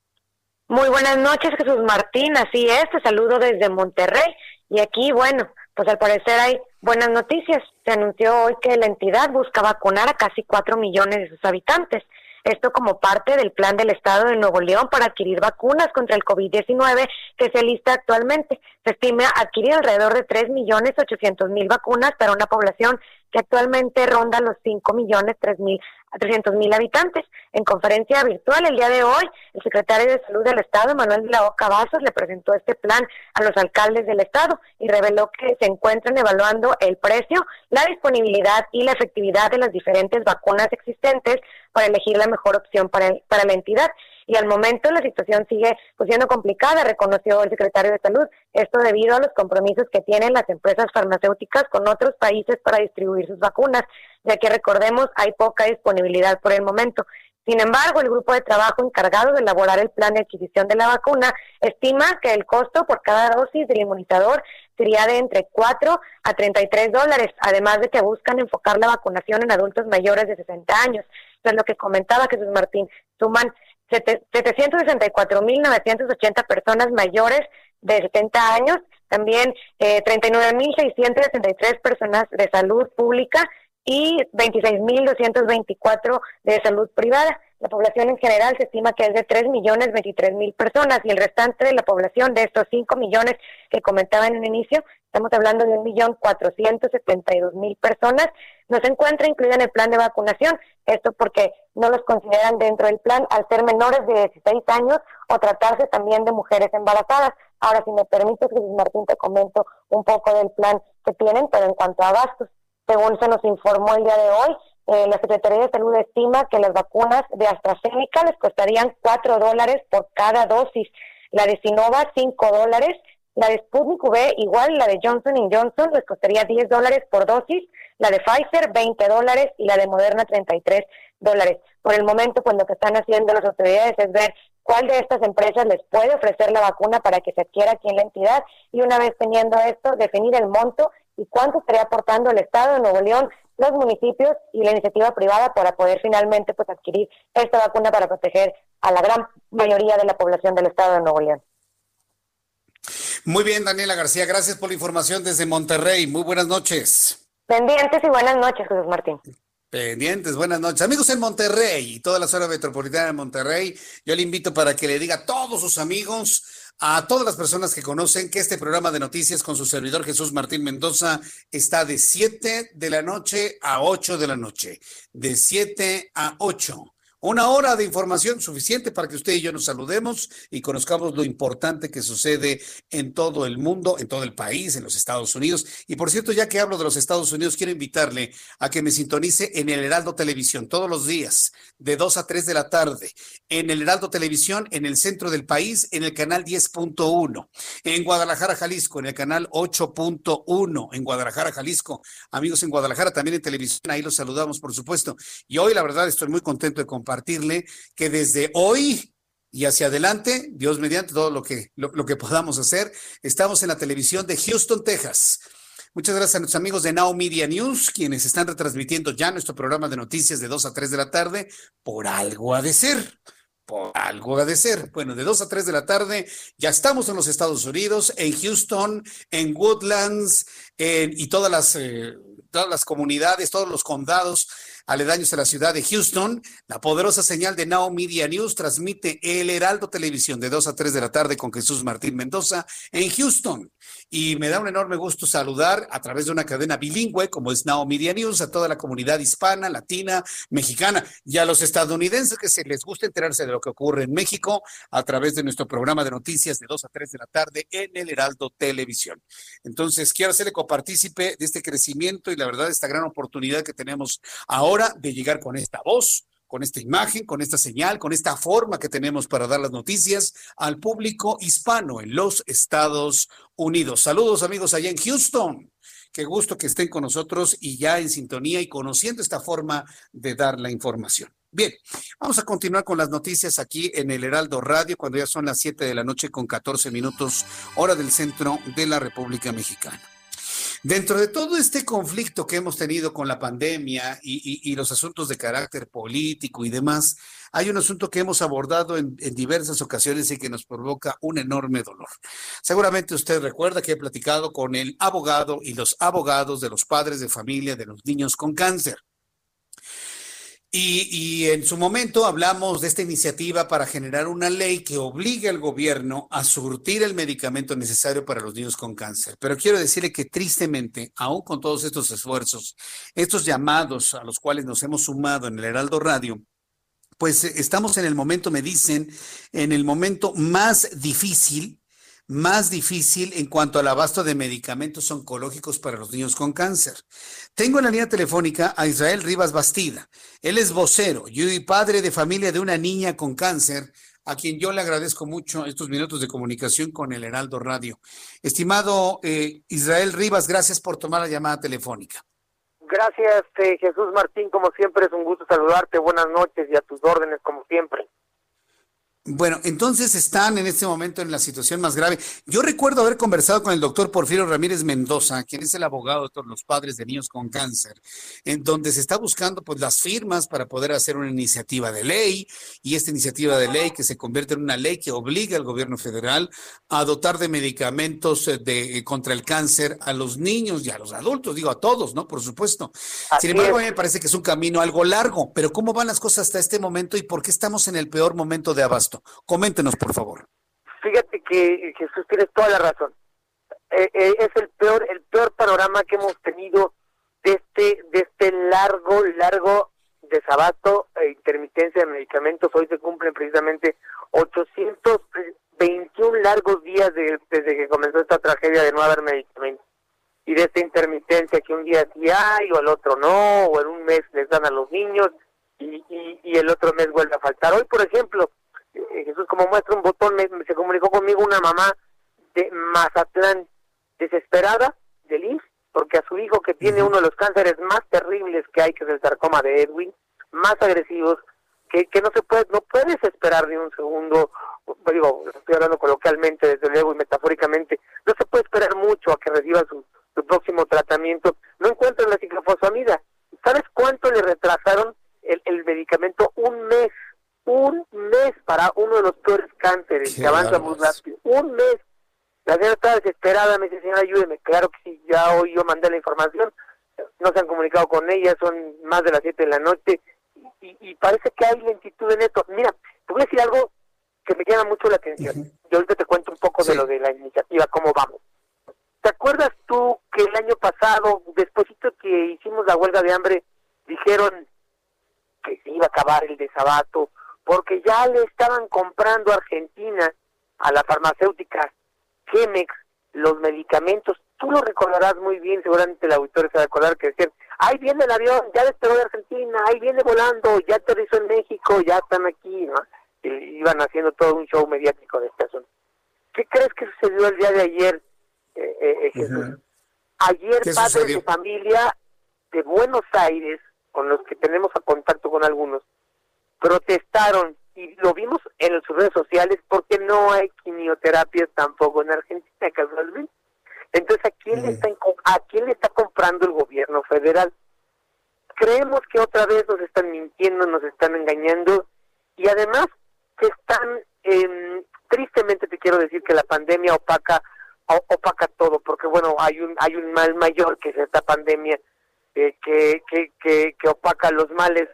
Muy buenas noches, Jesús Martín. Así es, te saludo desde Monterrey. Y aquí, bueno, pues al parecer hay buenas noticias. Se anunció hoy que la entidad busca vacunar a casi cuatro millones de sus habitantes. Esto como parte del plan del Estado de Nuevo León para adquirir vacunas contra el COVID-19 que se lista actualmente. Se estima adquirir alrededor de 3.800.000 vacunas para una población que actualmente ronda los 5 millones mil a 300 mil habitantes. En conferencia virtual el día de hoy, el secretario de Salud del Estado, Manuel de la Oca Vasos, le presentó este plan a los alcaldes del Estado y reveló que se encuentran evaluando el precio, la disponibilidad y la efectividad de las diferentes vacunas existentes para elegir la mejor opción para, para la entidad y al momento la situación sigue pues, siendo complicada, reconoció el secretario de Salud. Esto debido a los compromisos que tienen las empresas farmacéuticas con otros países para distribuir sus vacunas, ya que recordemos hay poca disponibilidad por el momento. Sin embargo, el grupo de trabajo encargado de elaborar el plan de adquisición de la vacuna estima que el costo por cada dosis del inmunizador sería de entre 4 a 33 dólares, además de que buscan enfocar la vacunación en adultos mayores de 60 años. Eso es lo que comentaba Jesús Martín. Suman 764.980 personas mayores de 70 años, también eh, 39.663 personas de salud pública y 26.224 de salud privada. La población en general se estima que es de 3 millones 23 mil personas y el restante de la población de estos 5 millones que comentaba en el inicio, estamos hablando de 1.472.000 personas, no se encuentra incluida en el plan de vacunación. Esto porque no los consideran dentro del plan al ser menores de 16 años o tratarse también de mujeres embarazadas. Ahora, si me permites, Jesús Martín, te comento un poco del plan que tienen, pero en cuanto a gastos, según se nos informó el día de hoy, eh, la Secretaría de Salud estima que las vacunas de AstraZeneca les costarían 4 dólares por cada dosis, la de Sinovac 5 dólares, la de Sputnik V igual, la de Johnson Johnson les costaría 10 dólares por dosis, la de Pfizer 20 dólares. Y la de Moderna 33 dólares. Por el momento, pues lo que están haciendo las autoridades es ver cuál de estas empresas les puede ofrecer la vacuna para que se adquiera aquí en la entidad. Y una vez teniendo esto, definir el monto y cuánto estaría aportando el Estado de Nuevo León los municipios y la iniciativa privada para poder finalmente pues adquirir esta vacuna para proteger a la gran mayoría de la población del estado de Nuevo León. Muy bien, Daniela García, gracias por la información desde Monterrey. Muy buenas noches. Pendientes y buenas noches, Jesús Martín. Pendientes, buenas noches. Amigos en Monterrey y toda la zona metropolitana de Monterrey, yo le invito para que le diga a todos sus amigos a todas las personas que conocen que este programa de noticias con su servidor Jesús Martín Mendoza está de 7 de la noche a 8 de la noche. De 7 a 8 una hora de información suficiente para que usted y yo nos saludemos y conozcamos lo importante que sucede en todo el mundo, en todo el país, en los Estados Unidos. Y por cierto, ya que hablo de los Estados Unidos, quiero invitarle a que me sintonice en el Heraldo Televisión todos los días, de 2 a 3 de la tarde, en el Heraldo Televisión, en el centro del país, en el canal 10.1, en Guadalajara, Jalisco, en el canal 8.1, en Guadalajara, Jalisco. Amigos en Guadalajara, también en televisión, ahí los saludamos, por supuesto. Y hoy, la verdad, estoy muy contento de compartir compartirle que desde hoy y hacia adelante, Dios mediante todo lo que, lo, que podamos hacer, estamos en la televisión de Houston, Texas. Muchas gracias a nuestros amigos de Now Media News, quienes están retransmitiendo ya nuestro programa de noticias de 2 a 3 de la tarde, por algo ha de ser. Por algo ha de ser. Bueno, de 2 a 3 de la tarde ya estamos en los Estados Unidos, en Houston, en Woodlands y todas las, eh, todas las comunidades, todos los condados aledaños a la ciudad de Houston. La poderosa señal de Now Media News transmite el Heraldo Televisión de 2 a 3 de la tarde con Jesús Martín Mendoza en Houston. Y me da un enorme gusto saludar a través de una cadena bilingüe como es Now Media News a toda la comunidad hispana, latina, mexicana y a los estadounidenses que se les gusta enterarse de lo que ocurre en México a través de nuestro programa de noticias de 2 a 3 de la tarde en el Heraldo Televisión. Entonces, quiero hacerle copartícipe de este crecimiento y la verdad, esta gran oportunidad que tenemos ahora de llegar con esta voz, con esta imagen, con esta señal, con esta forma que tenemos para dar las noticias al público hispano en los Estados Unidos. Saludos amigos allá en Houston. Qué gusto que estén con nosotros y ya en sintonía y conociendo esta forma de dar la información. Bien, vamos a continuar con las noticias aquí en el Heraldo Radio cuando ya son las 7 de la noche con 14 minutos hora del centro de la República Mexicana. Dentro de todo este conflicto que hemos tenido con la pandemia y, los asuntos de carácter político y demás, hay un asunto que hemos abordado en, diversas ocasiones y que nos provoca un enorme dolor. Seguramente usted recuerda que he platicado con el abogado y los abogados de los padres de familia de los niños con cáncer. Y, en su momento hablamos de esta iniciativa para generar una ley que obligue al gobierno a surtir el medicamento necesario para los niños con cáncer. Pero quiero decirle que tristemente, aún con todos estos esfuerzos, estos llamados a los cuales nos hemos sumado en el Heraldo Radio, pues eh, estamos en el momento, me dicen, en el momento más difícil más difícil en cuanto al abasto de medicamentos oncológicos para los niños con cáncer. Tengo en la línea telefónica a Israel Rivas Bastida. Él es vocero y padre de familia de una niña con cáncer, a quien yo le agradezco mucho estos minutos de comunicación con el Heraldo Radio. Estimado eh, Israel Rivas, gracias por tomar la llamada telefónica. Gracias, eh, Jesús Martín. Como siempre, es un gusto saludarte. Buenas noches y a tus órdenes, como siempre. Bueno, entonces están en este momento en la situación más grave. Yo recuerdo haber conversado con el doctor Porfirio Ramírez Mendoza, quien es el abogado de todos los padres de niños con cáncer, en donde se está buscando pues las firmas para poder hacer una iniciativa de ley y esta iniciativa de ley que se convierte en una ley que obliga al gobierno federal a dotar de medicamentos eh, de, eh, contra el cáncer a los niños y a los adultos, digo a todos, ¿no? Por supuesto. Sin embargo, a mí me parece que es un camino algo largo, pero ¿cómo van las cosas hasta este momento y por qué estamos en el peor momento de abasto? Coméntenos, por favor. Fíjate que Jesús tiene toda la razón. Eh, eh, es el peor, el peor panorama que hemos tenido de este, de este largo, largo desabasto e intermitencia de medicamentos. Hoy se cumplen precisamente 821 largos días desde que comenzó esta tragedia de no haber medicamentos. Y de esta intermitencia que un día sí hay o el otro no, o en un mes les dan a los niños y, y el otro mes vuelve a faltar. Hoy, por ejemplo, Jesús, como muestra un botón, me, se comunicó conmigo una mamá de Mazatlán, desesperada del porque a su hijo que tiene uno de los cánceres más terribles que hay, que es el sarcoma de Edwin, más agresivos, que, que no se puede, no puedes esperar ni un segundo, digo, estoy hablando coloquialmente, desde luego y metafóricamente, no se puede esperar mucho a que reciba su, su próximo tratamiento, no encuentran la ciclofosfamida. ¿Sabes cuánto le retrasaron el, el medicamento? Un mes un mes para uno de los peores cánceres que avanza muy rápido. Un mes. La señora estaba desesperada, me dice, señora, ayúdeme. Claro que sí, ya hoy yo mandé la información. No se han comunicado con ella, son más de las 7 de la noche. Y, parece que hay lentitud en esto. Mira, te voy a decir algo que me llama mucho la atención. Yo ahorita te cuento un poco de lo de la iniciativa, cómo vamos. ¿Te acuerdas tú que el año pasado, después que hicimos la huelga de hambre, dijeron que se iba a acabar el desabato, porque ya le estaban comprando a Argentina, a la farmacéutica Chemex, los medicamentos. Tú lo recordarás muy bien, seguramente el auditor se va a acordar que decían, ahí viene el avión, ya despegó de Argentina, ahí viene volando, ya aterrizó en México, ya están aquí, ¿no? iban haciendo todo un show mediático de este asunto. ¿Qué crees que sucedió el día de ayer, eh, eh, eh Ayer padres de familia de Buenos Aires, con los que tenemos a contacto con algunos, protestaron y lo vimos en sus redes sociales porque no hay quimioterapias tampoco en Argentina casualmente. Entonces, ¿a quién, le está, ¿a quién le está comprando el gobierno federal? Creemos que otra vez nos están mintiendo, nos están engañando y además que están, eh, tristemente te quiero decir que la pandemia opaca opaca todo, porque bueno, hay un hay un mal mayor que es esta pandemia eh, que, que, que, que opaca los males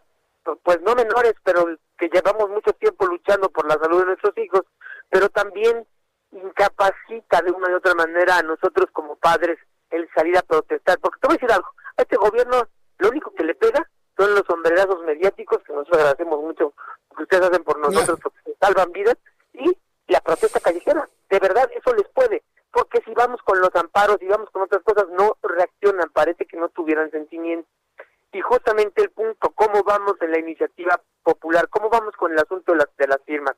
pues no menores, pero que llevamos mucho tiempo luchando por la salud de nuestros hijos, pero también incapacita de una y otra manera a nosotros como padres el salir a protestar. Porque te voy a decir algo, a este gobierno lo único que le pega son los sombrerazos mediáticos, que nosotros agradecemos mucho que ustedes hacen por nosotros, porque salvan vidas, y la protesta callejera. De verdad, eso les puede. Porque si vamos con los amparos, y vamos con otras cosas, no reaccionan, parece que no tuvieran sentimiento y justamente el punto, cómo vamos en la iniciativa popular, cómo vamos con el asunto de las, de las firmas.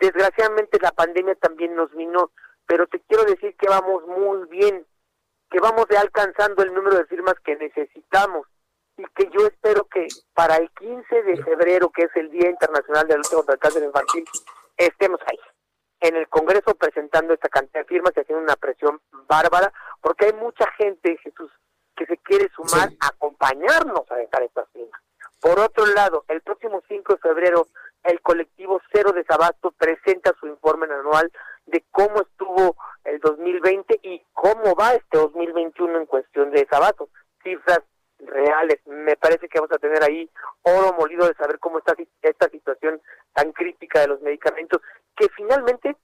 Desgraciadamente la pandemia también nos minó, pero te quiero decir que vamos muy bien, que vamos ya alcanzando el número de firmas que necesitamos y que yo espero que para el 15 de febrero, que es el Día Internacional de la Lucha contra el Cáncer Infantil, estemos ahí, en el Congreso presentando esta cantidad de firmas y haciendo una presión bárbara, porque hay mucha gente, Jesús, que se quiere sumar a acompañarnos a dejar estas firmas. Por otro lado, el próximo 5 de febrero, el colectivo Cero Desabasto presenta su informe anual de cómo estuvo el 2020 y cómo va este 2021 en cuestión de desabasto. Cifras reales. Me parece que vamos a tener ahí oro molido de saber cómo está esta situación tan crítica de los medicamentos que finalmente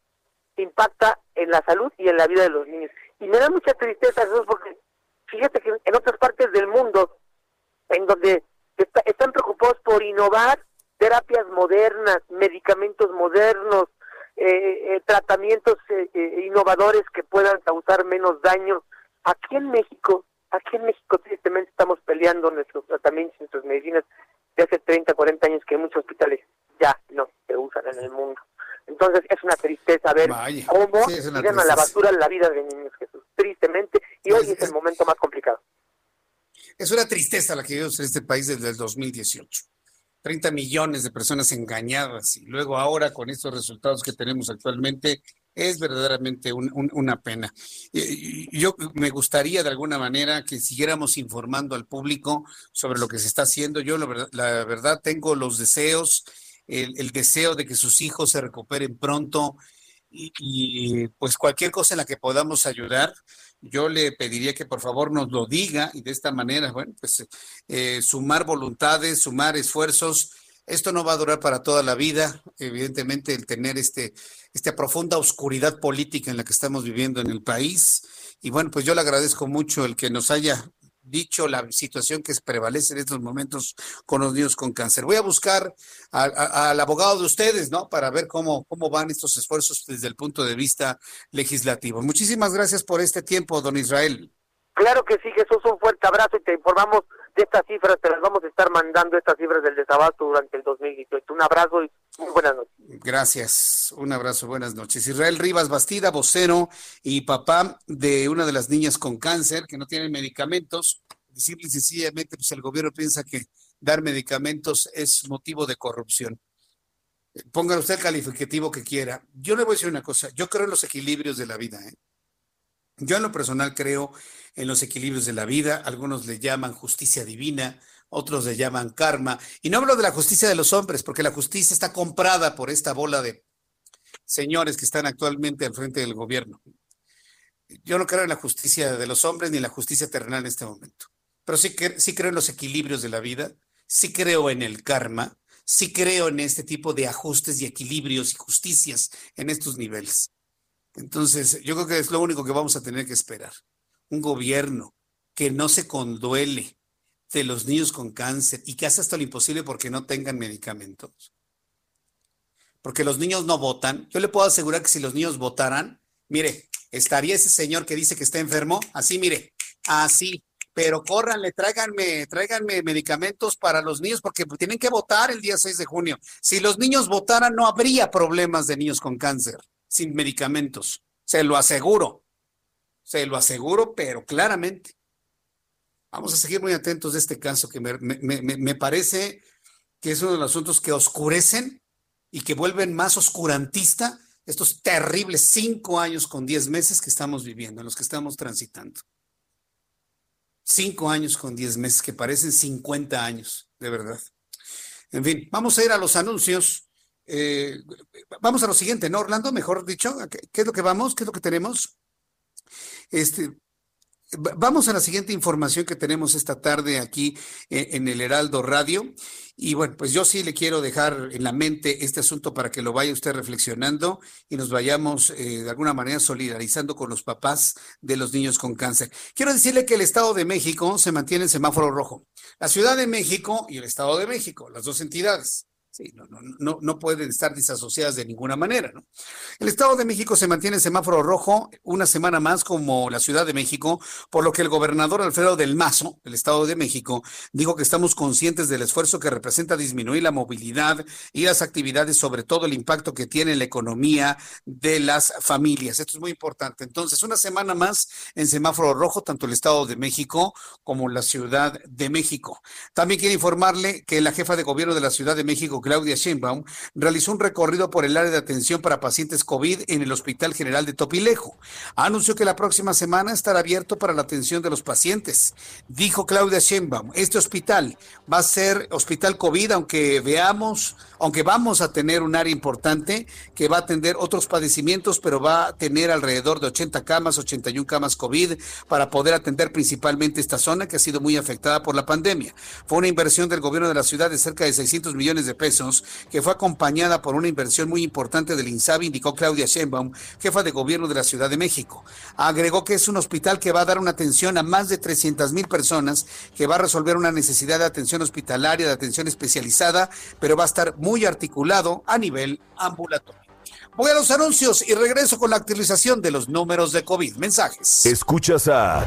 impacta en la salud y en la vida de los niños. Y me da mucha tristeza eso porque fíjate que en otras partes del mundo, en donde están preocupados por innovar terapias modernas, medicamentos modernos, eh, eh, tratamientos eh, innovadores que puedan causar menos daño. Aquí en México, aquí en México tristemente estamos peleando nuestros tratamientos, nuestras medicinas de hace 30, 40 años que muchos hospitales ya no se usan en el mundo. Entonces es una tristeza ver cómo tiran a la basura la vida de niños Jesús, tristemente, y hoy es, el momento más complicado. Es una tristeza la que vivimos en este país desde el 2018. 30 millones de personas engañadas y luego ahora con estos resultados que tenemos actualmente es verdaderamente una pena. yo me gustaría de alguna manera que siguiéramos informando al público sobre lo que se está haciendo. Yo la verdad, la verdad tengo los deseos, el, deseo de que sus hijos se recuperen pronto y, pues cualquier cosa en la que podamos ayudar, yo le pediría que por favor nos lo diga y de esta manera, bueno, pues eh, sumar voluntades, sumar esfuerzos. Esto no va a durar para toda la vida, evidentemente el tener este, esta profunda oscuridad política en la que estamos viviendo en el país. Y bueno, pues yo le agradezco mucho el que nos haya dicho la situación que prevalece en estos momentos con los niños con cáncer. Voy a buscar al abogado de ustedes, ¿no? Para ver cómo, cómo van estos esfuerzos desde el punto de vista legislativo. Muchísimas gracias por este tiempo, don Israel. Claro que sí, Jesús, un fuerte abrazo y te informamos de estas cifras, te las vamos a estar mandando estas cifras del desabasto durante el 2018. Un abrazo y muy buenas noches. Gracias, un abrazo, buenas noches. Israel Rivas Bastida, vocero y papá de una de las niñas con cáncer que no tienen medicamentos. Simple y sencillamente, pues el gobierno piensa que dar medicamentos es motivo de corrupción. Ponga usted el calificativo que quiera. Yo le voy a decir una cosa, yo creo en los equilibrios de la vida. ¿eh? Yo en lo personal creo en los equilibrios de la vida, algunos le llaman justicia divina, otros le llaman karma, y no hablo de la justicia de los hombres, porque la justicia está comprada por esta bola de señores que están actualmente al frente del gobierno. Yo no creo en la justicia de los hombres ni en la justicia terrenal en este momento, pero sí, sí creo en los equilibrios de la vida, sí creo en el karma, sí creo en este tipo de ajustes y equilibrios y justicias en estos niveles. Entonces, yo creo que es lo único que vamos a tener que esperar. Un gobierno que no se conduele de los niños con cáncer y que hace hasta lo imposible porque no tengan medicamentos. Porque los niños no votan. Yo le puedo asegurar que si los niños votaran, mire, estaría ese señor que dice que está enfermo, así, mire, así. Pero córranle, tráiganme, tráiganme medicamentos para los niños porque tienen que votar el día 6 de junio. Si los niños votaran, no habría problemas de niños con cáncer sin medicamentos. Se lo aseguro. Se lo aseguro, pero claramente. Vamos a seguir muy atentos de este caso que me, me, parece que es uno de los asuntos que oscurecen y que vuelven más oscurantista estos terribles cinco años con diez meses que estamos viviendo, en los que estamos transitando. Cinco años con diez meses que parecen 50 años, de verdad. En fin, vamos a ir a los anuncios. Eh, vamos a lo siguiente, ¿no, Orlando? Mejor dicho, ¿qué, es lo que vamos? ¿Qué es lo que tenemos? Este, vamos a la siguiente información que tenemos esta tarde aquí eh, en el Heraldo Radio. Y bueno, pues yo sí le quiero dejar en la mente este asunto para que lo vaya usted reflexionando y nos vayamos eh, de alguna manera solidarizando con los papás de los niños con cáncer. Quiero decirle que el Estado de México se mantiene en semáforo rojo. La Ciudad de México y el Estado de México, las dos entidades. Sí, no, no, no, pueden estar disasociadas de ninguna manera. ¿no? El Estado de México se mantiene en semáforo rojo una semana más como la Ciudad de México, por lo que el gobernador Alfredo del Mazo, del Estado de México, dijo que estamos conscientes del esfuerzo que representa disminuir la movilidad y las actividades, sobre todo el impacto que tiene en la economía de las familias. Esto es muy importante. Entonces, una semana más en semáforo rojo, tanto el Estado de México como la Ciudad de México. También quiero informarle que la jefa de gobierno de la Ciudad de México, Claudia Sheinbaum, realizó un recorrido por el área de atención para pacientes COVID en el Hospital General de Topilejo. Anunció que la próxima semana estará abierto para la atención de los pacientes. Dijo Claudia Sheinbaum, este hospital va a ser hospital COVID, aunque veamos, aunque vamos a tener un área importante que va a atender otros padecimientos, pero va a tener alrededor de 80 camas, 81 camas COVID para poder atender principalmente esta zona que ha sido muy afectada por la pandemia. Fue una inversión del gobierno de la ciudad de cerca de 600 millones de pesos que fue acompañada por una inversión muy importante del INSABI, indicó Claudia Sheinbaum, jefa de gobierno de la Ciudad de México. Agregó que es un hospital que va a dar una atención a más de 300 mil personas, que va a resolver una necesidad de atención hospitalaria, de atención especializada, pero va a estar muy articulado a nivel ambulatorio. Voy a los anuncios y regreso con la actualización de los números de COVID. Mensajes. Escuchas a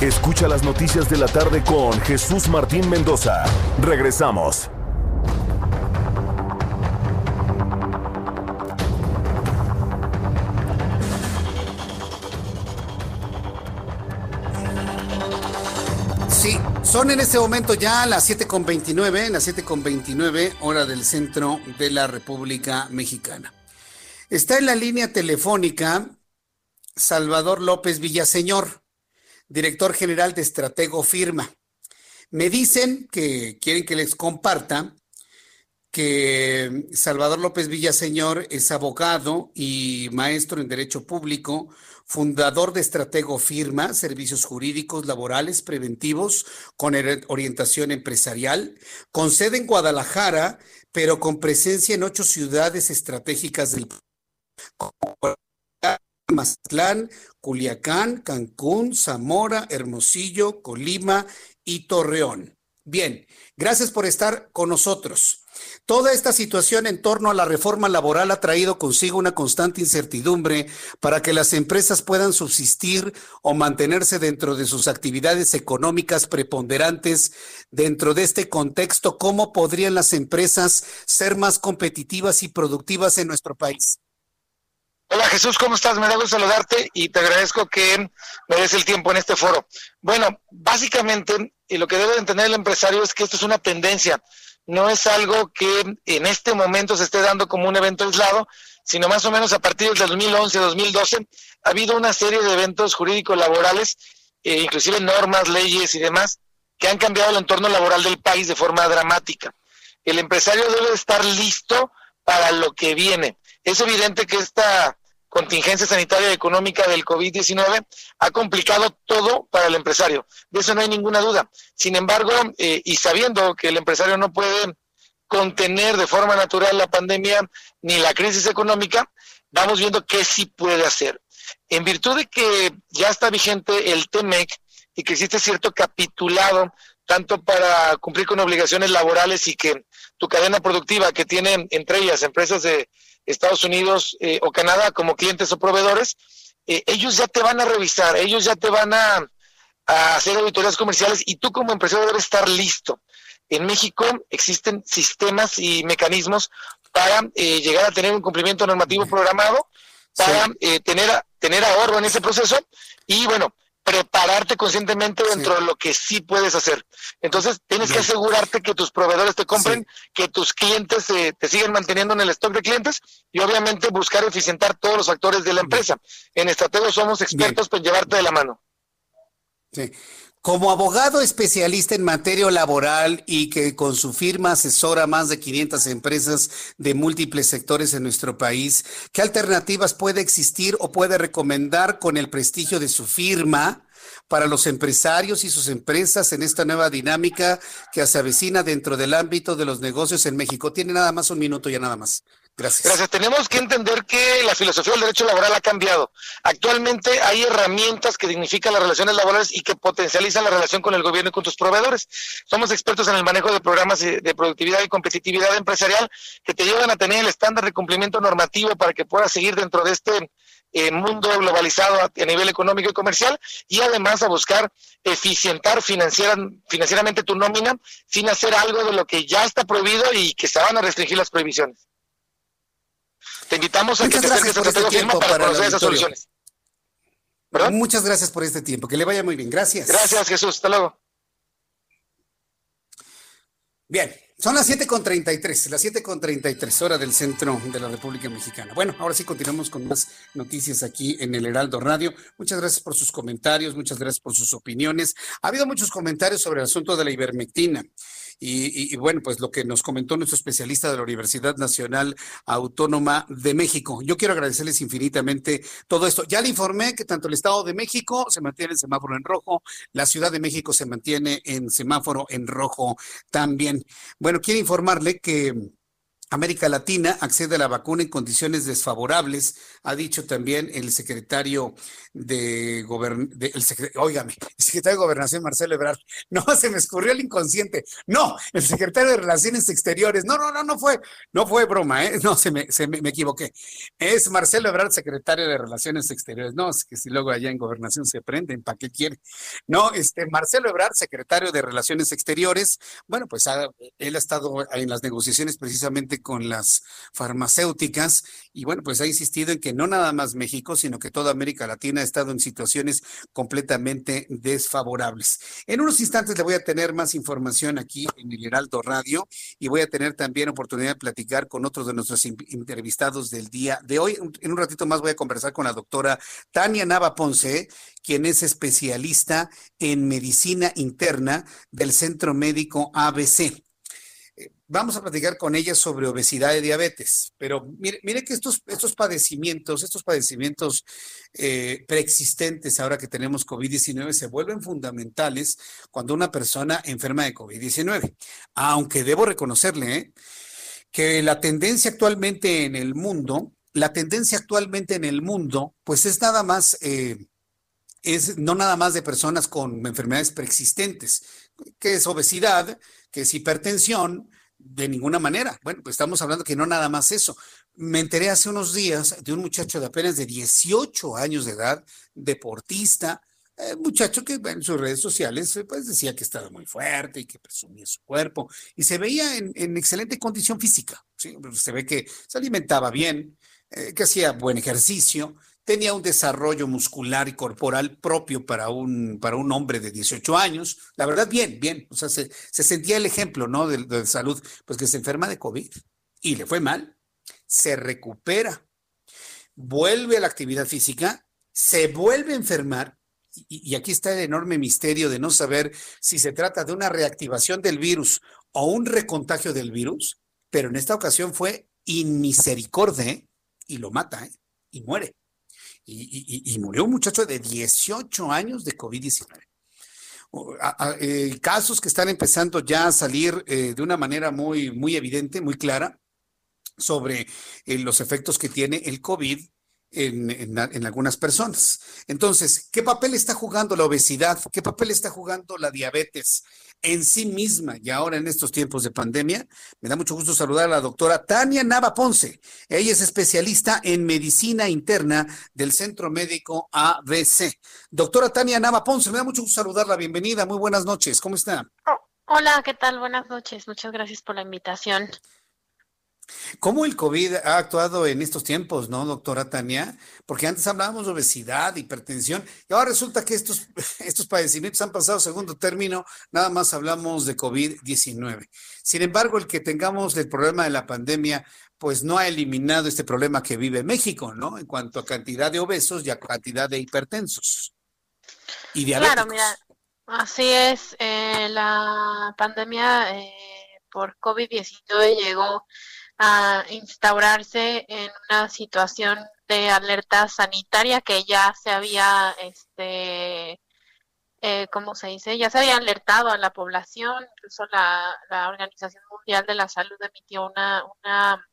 Escucha las noticias de la tarde con Jesús Martín Mendoza. Regresamos. Sí, son en este momento ya las 7.29, las 7.29 hora del centro de la República Mexicana. Está en la línea telefónica Salvador López Villaseñor, director general de Estratego Firma. Me dicen que quieren que les comparta que Salvador López Villaseñor es abogado y maestro en Derecho Público, fundador de Estratego Firma, servicios jurídicos, laborales, preventivos, con orientación empresarial, con sede en Guadalajara, pero con presencia en ocho ciudades estratégicas del Mazatlán, Culiacán, Cancún, Zamora, Hermosillo, Colima y Torreón. Bien, gracias por estar con nosotros. Toda esta situación en torno a la reforma laboral ha traído consigo una constante incertidumbre para que las empresas puedan subsistir o mantenerse dentro de sus actividades económicas preponderantes. Dentro de este contexto, ¿cómo podrían las empresas ser más competitivas y productivas en nuestro país? Hola Jesús, ¿cómo estás? Me da gusto saludarte y te agradezco que me des el tiempo en este foro. Bueno, básicamente, y lo que debe entender el empresario es que esto es una tendencia no es algo que en este momento se esté dando como un evento aislado, sino más o menos a partir del 2011-2012 ha habido una serie de eventos jurídicos laborales, eh, inclusive normas, leyes y demás, que han cambiado el entorno laboral del país de forma dramática. El empresario debe estar listo para lo que viene. Es evidente que esta contingencia sanitaria y económica del COVID-19 ha complicado todo para el empresario. De eso no hay ninguna duda. Sin embargo, eh, y sabiendo que el empresario no puede contener de forma natural la pandemia ni la crisis económica, vamos viendo qué sí puede hacer. En virtud de que ya está vigente el TEMEC y que existe cierto capitulado tanto para cumplir con obligaciones laborales y que tu cadena productiva que tienen entre ellas empresas de Estados Unidos eh, o Canadá como clientes o proveedores, eh, ellos ya te van a revisar, ellos ya te van a, hacer auditorías comerciales y tú como empresario debes estar listo. En México existen sistemas y mecanismos para eh, llegar a tener un cumplimiento normativo programado, para tener, tener ahorro en ese proceso y bueno, prepararte conscientemente dentro de lo que sí puedes hacer. Entonces, tienes que asegurarte que tus proveedores te compren, que tus clientes te siguen manteniendo en el stock de clientes y obviamente buscar eficientar todos los factores de la empresa. En Estratego somos expertos en llevarte de la mano. Sí. Como abogado especialista en materia laboral y que con su firma asesora más de 500 empresas de múltiples sectores en nuestro país, ¿qué alternativas puede existir o puede recomendar con el prestigio de su firma para los empresarios y sus empresas en esta nueva dinámica que se avecina dentro del ámbito de los negocios en México? Tiene nada más un minuto ya nada más. Gracias. Gracias. Tenemos que entender que la filosofía del derecho laboral ha cambiado. Actualmente hay herramientas que dignifican las relaciones laborales y que potencializan la relación con el gobierno y con tus proveedores. Somos expertos en el manejo de programas de productividad y competitividad empresarial que te llevan a tener el estándar de cumplimiento normativo para que puedas seguir dentro de este eh, mundo globalizado a, nivel económico y comercial y además a buscar eficientar financieramente tu nómina sin hacer algo de lo que ya está prohibido y que se van a restringir las prohibiciones. Te invitamos a que te acerques a este tiempo para, conocer esas soluciones. Muchas gracias por este tiempo. Que le vaya muy bien. Gracias. Gracias, Jesús. Hasta luego. Bien, son las 7.33, las 7.33 hora del centro de la República Mexicana. Bueno, ahora sí continuamos con más noticias aquí en el Heraldo Radio. Muchas gracias por sus comentarios, muchas gracias por sus opiniones. Ha habido muchos comentarios sobre el asunto de la ivermectina. Y, bueno, pues lo que nos comentó nuestro especialista de la Universidad Nacional Autónoma de México. Yo quiero agradecerles infinitamente todo esto. Ya le informé que tanto el Estado de México se mantiene en semáforo en rojo, la Ciudad de México se mantiene en semáforo en rojo también. Bueno, quiero informarle que América Latina accede a la vacuna en condiciones desfavorables, ha dicho también el secretario de Gobernación, el secretario de Gobernación Marcelo Ebrard. No, se me escurrió el inconsciente. No, el secretario de Relaciones Exteriores. No, no, no, no fue, no fue broma, ¿eh? No, se me, se me, equivoqué. Es Marcelo Ebrard, secretario de Relaciones Exteriores. No, es que si luego allá en Gobernación se prenden, ¿para qué quiere? No, este, Marcelo Ebrard, secretario de Relaciones Exteriores. Bueno, pues él ha estado en las negociaciones precisamente con las farmacéuticas y bueno, pues ha insistido en que no nada más México, sino que toda América Latina ha estado en situaciones completamente desfavorables. En unos instantes le voy a tener más información aquí en el Heraldo Radio y voy a tener también oportunidad de platicar con otros de nuestros entrevistados del día de hoy. En un ratito más voy a conversar con la doctora Tania Nava Ponce, quien es especialista en medicina interna del Centro Médico ABC vamos a platicar con ella sobre obesidad y diabetes, pero mire, mire que estos, estos padecimientos, estos padecimientos eh, preexistentes ahora que tenemos COVID-19 se vuelven fundamentales cuando una persona enferma de COVID-19. Aunque debo reconocerle ¿eh? que la tendencia actualmente en el mundo, la tendencia actualmente en el mundo, pues es nada más... Eh, es no nada más de personas con enfermedades preexistentes, que es obesidad, que es hipertensión, de ninguna manera. Bueno, pues estamos hablando que no nada más eso. Me enteré hace unos días de un muchacho de apenas de 18 años de edad, deportista, eh, muchacho que en sus redes sociales eh, pues decía que estaba muy fuerte y que presumía su cuerpo y se veía en, excelente condición física. Se ve que se alimentaba bien, eh, que hacía buen ejercicio, tenía un desarrollo muscular y corporal propio para un, para un hombre de 18 años. La verdad, bien, bien. O sea, se, sentía el ejemplo, ¿no? De, salud, pues que se enferma de COVID y le fue mal, se recupera, vuelve a la actividad física, se vuelve a enfermar. Y, aquí está el enorme misterio de no saber si se trata de una reactivación del virus o un recontagio del virus, pero en esta ocasión fue inmisericordia ¿eh? y lo mata ¿eh? y muere y, murió un muchacho de 18 años de COVID-19. Eh, casos que están empezando ya a salir eh, de una manera muy, muy evidente, muy clara, sobre eh, los efectos que tiene el COVID en, algunas personas. Entonces, ¿qué papel está jugando la obesidad? ¿Qué papel está jugando la diabetes en sí misma y ahora en estos tiempos de pandemia? Me da mucho gusto saludar a la doctora Tania Nava Ponce. Ella es especialista en medicina interna del Centro Médico ABC. Doctora Tania Nava Ponce, me da mucho gusto saludarla. Bienvenida, muy buenas noches. ¿Cómo está? Oh, hola, ¿qué tal? Buenas noches. Muchas gracias por la invitación. ¿Cómo el COVID ha actuado en estos tiempos, no, doctora Tania? Porque antes hablábamos de obesidad, hipertensión, y ahora resulta que estos, estos padecimientos han pasado segundo término, nada más hablamos de COVID-19. Sin embargo, el que tengamos el problema de la pandemia, pues no ha eliminado este problema que vive México, ¿no? En cuanto a cantidad de obesos y a cantidad de hipertensos. Y diabéticos. Claro, mira, así es. Eh, la pandemia eh, por COVID-19 llegó a instaurarse en una situación de alerta sanitaria que ya se había, este, eh, ¿cómo se dice? Ya se había alertado a la población, incluso la, la Organización Mundial de la Salud emitió una, una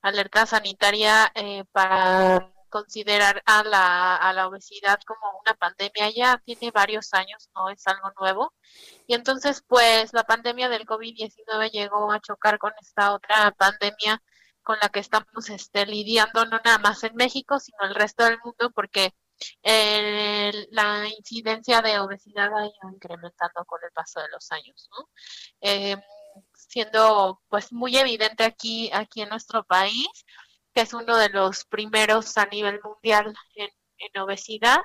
alerta sanitaria eh, para considerar a la, a la obesidad como una pandemia ya tiene varios años, no es algo nuevo. Y entonces, pues la pandemia del COVID-19 llegó a chocar con esta otra pandemia con la que estamos este, lidiando, no nada más en México, sino el resto del mundo, porque la incidencia de obesidad ha ido incrementando con el paso de los años, ¿no? Eh, siendo pues muy evidente aquí, aquí en nuestro país, que es uno de los primeros a nivel mundial en, obesidad.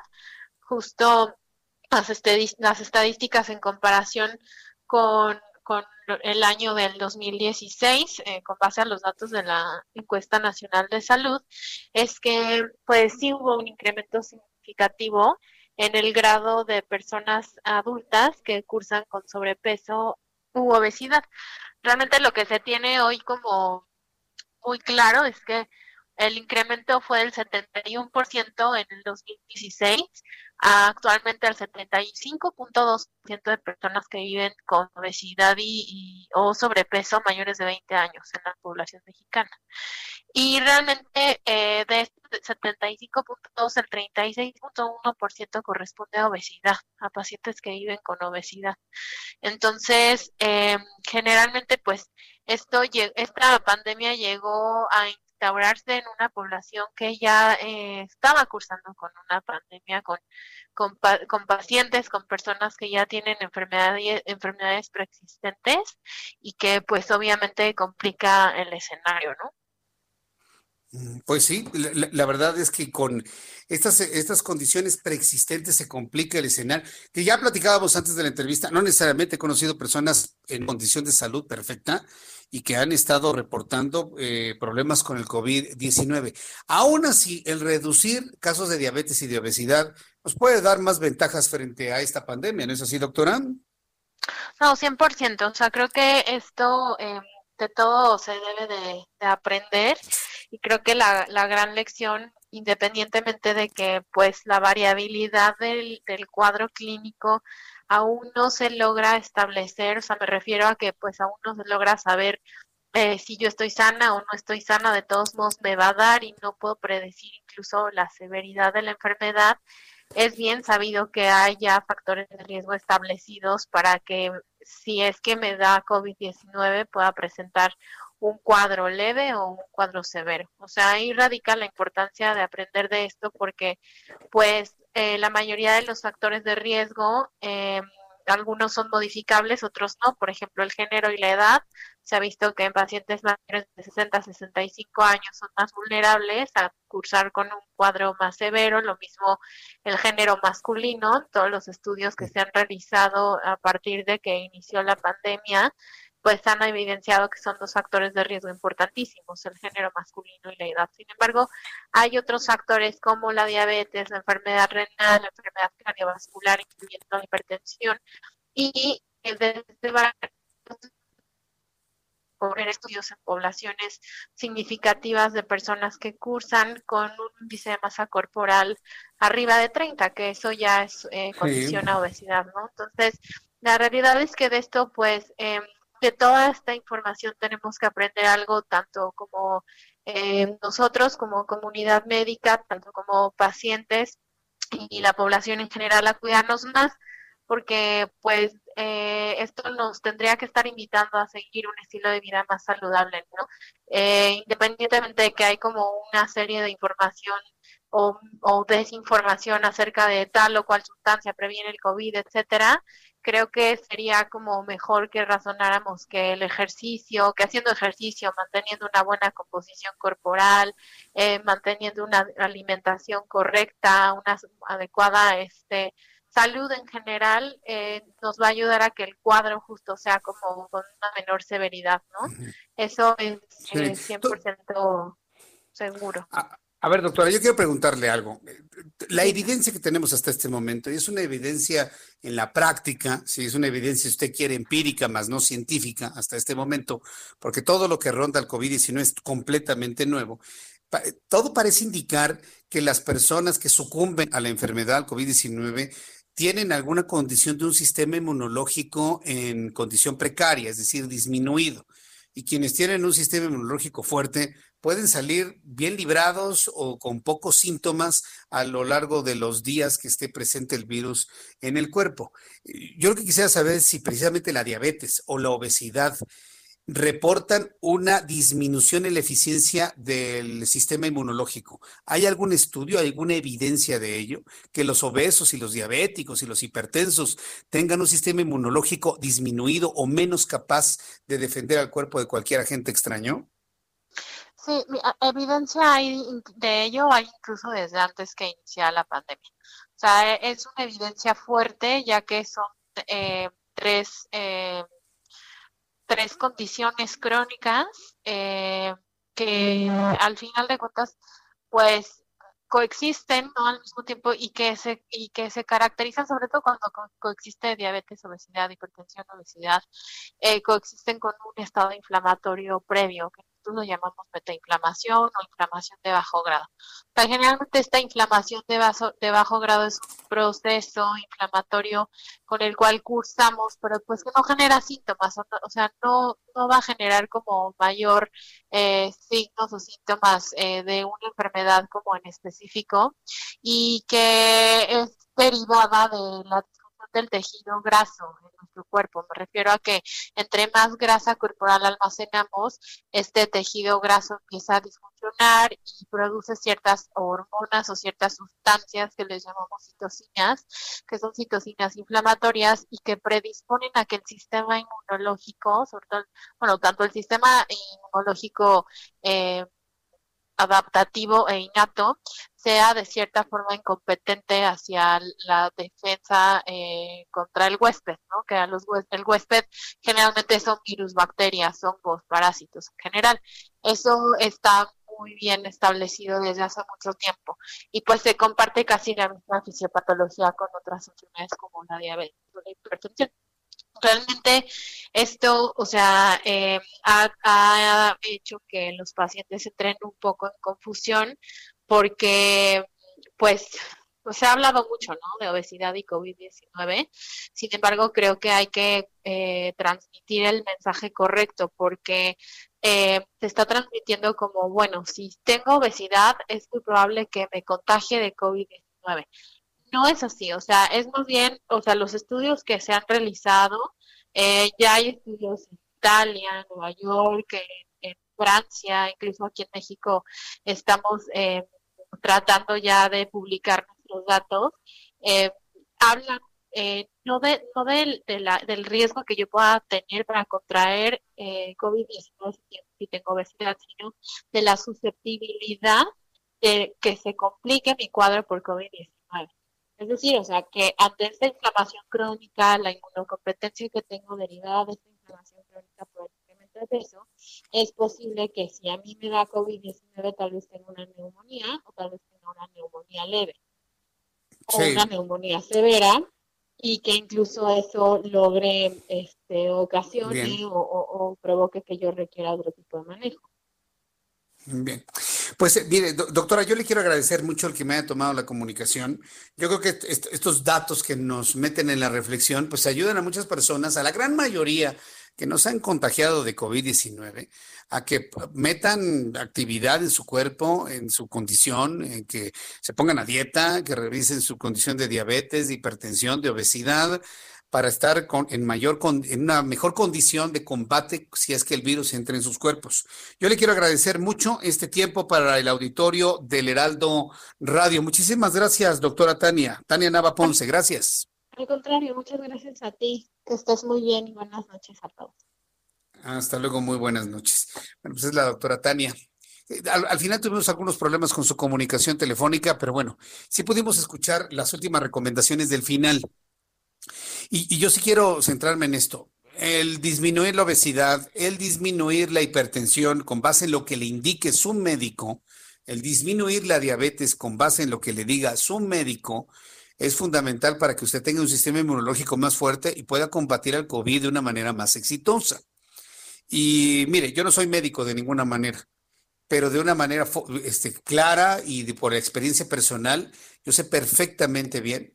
Justo las, estadísticas en comparación con, el año del 2016, eh, con base a los datos de la encuesta nacional de salud, es que pues sí hubo un incremento significativo en el grado de personas adultas que cursan con sobrepeso u obesidad. Realmente lo que se tiene hoy como muy claro es que el incremento fue del 71% en el 2016, actualmente el 75.2% de personas que viven con obesidad y, o sobrepeso mayores de 20 años en la población mexicana. Y realmente eh, de este 75.2, el 36.1% corresponde a obesidad, a pacientes que viven con obesidad. Entonces, eh, generalmente, pues, esto, esta pandemia llegó a instaurarse en una población que ya eh, estaba cursando con una pandemia, con, con, con, pacientes, con personas que ya tienen enfermedades, enfermedades preexistentes y que pues obviamente complica el escenario, ¿no? Mm, pues sí, la, verdad es que con estas, estas condiciones preexistentes se complica el escenario, que ya platicábamos antes de la entrevista, no necesariamente he conocido personas en condición de salud perfecta y que han estado reportando eh, problemas con el COVID-19. Aún así, el reducir casos de diabetes y de obesidad nos puede dar más ventajas frente a esta pandemia, ¿no es así, doctora? No, 100%. O sea, creo que esto eh, de todo se debe de, aprender y creo que la, la, gran lección, independientemente de que pues la variabilidad del, del cuadro clínico aún no se logra establecer, o sea, me refiero a que pues aún no se logra saber eh, si yo estoy sana o no estoy sana, de todos modos me va a dar y no puedo predecir incluso la severidad de la enfermedad. Es bien sabido que hay ya factores de riesgo establecidos para que si es que me da COVID-19 pueda presentar un cuadro leve o un cuadro severo. O sea, ahí radica la importancia de aprender de esto porque pues eh, la mayoría de los factores de riesgo, eh, algunos son modificables, otros no. Por ejemplo, el género y la edad. Se ha visto que en pacientes mayores de 60 a 65 años son más vulnerables a cursar con un cuadro más severo. Lo mismo el género masculino. Todos los estudios que se han realizado a partir de que inició la pandemia pues han evidenciado que son dos factores de riesgo importantísimos, el género masculino y la edad. Sin embargo, hay otros factores como la diabetes, la enfermedad renal, la enfermedad cardiovascular, incluyendo la hipertensión, y desde correr estudios en poblaciones significativas de personas que cursan con un índice de masa corporal arriba de 30, que eso ya es eh, condición a obesidad, ¿no? Entonces, la realidad es que de esto, pues, eh, de toda esta información tenemos que aprender algo, tanto como eh, nosotros como comunidad médica, tanto como pacientes y la población en general a cuidarnos más, porque pues eh, esto nos tendría que estar invitando a seguir un estilo de vida más saludable, ¿no? Eh, independientemente de que hay como una serie de información o, o, desinformación acerca de tal o cual sustancia previene el COVID, etcétera, creo que sería como mejor que razonáramos que el ejercicio, que haciendo ejercicio, manteniendo una buena composición corporal, eh, manteniendo una alimentación correcta, una adecuada este, salud en general, eh, nos va a ayudar a que el cuadro justo sea como con una menor severidad, ¿no? Eso es 100% eh, seguro. A ver, doctora, yo quiero preguntarle algo. La evidencia que tenemos hasta este momento, es una evidencia en la práctica, si es una evidencia, si usted quiere, empírica, más no científica hasta este momento, porque todo lo que ronda el COVID-19 es completamente nuevo. Todo parece indicar que las personas que sucumben a la enfermedad, al COVID-19, tienen alguna condición de un sistema inmunológico en condición precaria, es decir, disminuido. Y quienes tienen un sistema inmunológico fuerte pueden salir bien librados o con pocos síntomas a lo largo de los días que esté presente el virus en el cuerpo. Yo lo que quisiera saber es si precisamente la diabetes o la obesidad reportan una disminución en la eficiencia del sistema inmunológico. ¿Hay algún estudio, alguna evidencia de ello? Que los obesos y los diabéticos y los hipertensos tengan un sistema inmunológico disminuido o menos capaz de defender al cuerpo de cualquier agente extraño? Sí, evidencia hay de ello hay incluso desde antes que iniciara la pandemia. O sea, e, es una evidencia fuerte ya que son eh, tres, eh, tres condiciones crónicas eh, que al final de cuentas, pues coexisten ¿no? al mismo tiempo y que se y que se caracterizan sobre todo cuando coexiste diabetes, obesidad, hipertensión, obesidad, coexisten con un estado inflamatorio previo nosotros lo llamamos metainflamación o inflamación de bajo grado. generalmente esta inflamación de, de bajo grado es un proceso inflamatorio con el cual cursamos, pero pues que no genera síntomas, o, sea, no, no va a generar como mayor eh, signos o síntomas eh, de una enfermedad como en específico y que es derivada de la del tejido graso nuestro cuerpo. Me refiero a que entre más grasa corporal almacenamos, este tejido graso empieza a disfuncionar y produce ciertas hormonas o ciertas sustancias que les llamamos citocinas, que son citocinas inflamatorias y que predisponen a que el sistema inmunológico, sobre todo, bueno, tanto el sistema inmunológico eh, adaptativo e innato sea de cierta forma incompetente hacia la defensa eh, contra el huésped, ¿no? Que a los el huésped generalmente son virus, bacterias, hongos, parásitos en general. Eso está muy bien establecido desde hace mucho tiempo y pues se comparte casi la misma fisiopatología con otras enfermedades como la diabetes o la hipertensión realmente esto, o sea, eh, ha, hecho que los pacientes entren un poco en confusión porque, pues, pues se ha hablado mucho, ¿no? De obesidad y COVID-19. Sin embargo, creo que hay que eh, transmitir el mensaje correcto porque eh, se está transmitiendo como, bueno, si tengo obesidad, es muy probable que me contagie de COVID-19 no es así, o sea, es más bien, o sea, los estudios que se han realizado, eh, ya hay estudios en Italia, en Nueva York, en, Francia, incluso aquí en México estamos eh, tratando ya de publicar nuestros datos, eh, hablan no, de, no del, del riesgo que yo pueda tener para contraer COVID-19 si tengo obesidad, sino de la susceptibilidad de que se complique mi cuadro por COVID-19. Es decir, o sea, que ante esta inflamación crónica, la inmunocompetencia que tengo derivada de esta inflamación crónica por el incremento de peso, es posible que si a mí me da COVID-19, tal vez tenga una neumonía o tal vez tenga una neumonía leve o una neumonía severa y que incluso eso logre este, ocasione o, o provoque que yo requiera otro tipo de manejo. Bien. Pues eh, mire, doctora, yo le quiero agradecer mucho el que me haya tomado la comunicación. Yo creo que estos datos que nos meten en la reflexión, pues ayudan a muchas personas, a la gran mayoría que nos han contagiado de COVID-19, a que metan actividad en su cuerpo, en su condición, en que se pongan a dieta, que revisen su condición de diabetes, de hipertensión, de obesidad, para estar con, en, mayor, en una mejor condición de combate si es que el virus entra en sus cuerpos. Yo le quiero agradecer mucho este tiempo para el auditorio del Heraldo Radio. Muchísimas gracias, doctora Tania. Tania Nava Ponce, gracias. Al contrario, muchas gracias a ti. Que estés muy bien y buenas noches a todos. Hasta luego, muy buenas noches. Bueno, pues es la doctora Tania. Eh, al, al, final tuvimos algunos problemas con su comunicación telefónica, pero bueno, sí pudimos escuchar las últimas recomendaciones del final. Y, yo sí quiero centrarme en esto. El disminuir la obesidad, el disminuir la hipertensión con base en lo que le indique su médico, el disminuir la diabetes con base en lo que le diga su médico, es fundamental para que usted tenga un sistema inmunológico más fuerte y pueda combatir al COVID de una manera más exitosa. Y mire, yo no soy médico de ninguna manera, pero de una manera este, clara y por experiencia personal, yo sé perfectamente bien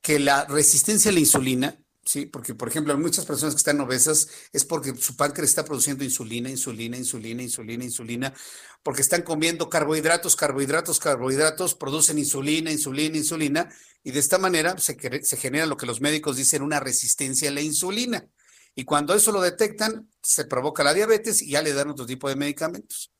que la resistencia a la insulina, ¿sí? Porque, por ejemplo, muchas personas que están obesas es porque su páncreas está produciendo insulina, insulina, insulina, insulina, insulina, porque están comiendo carbohidratos, carbohidratos, carbohidratos, producen insulina, insulina, insulina, y de esta manera se, se genera lo que los médicos dicen una resistencia a la insulina. Y cuando eso lo detectan, se provoca la diabetes y ya le dan otro tipo de medicamentos.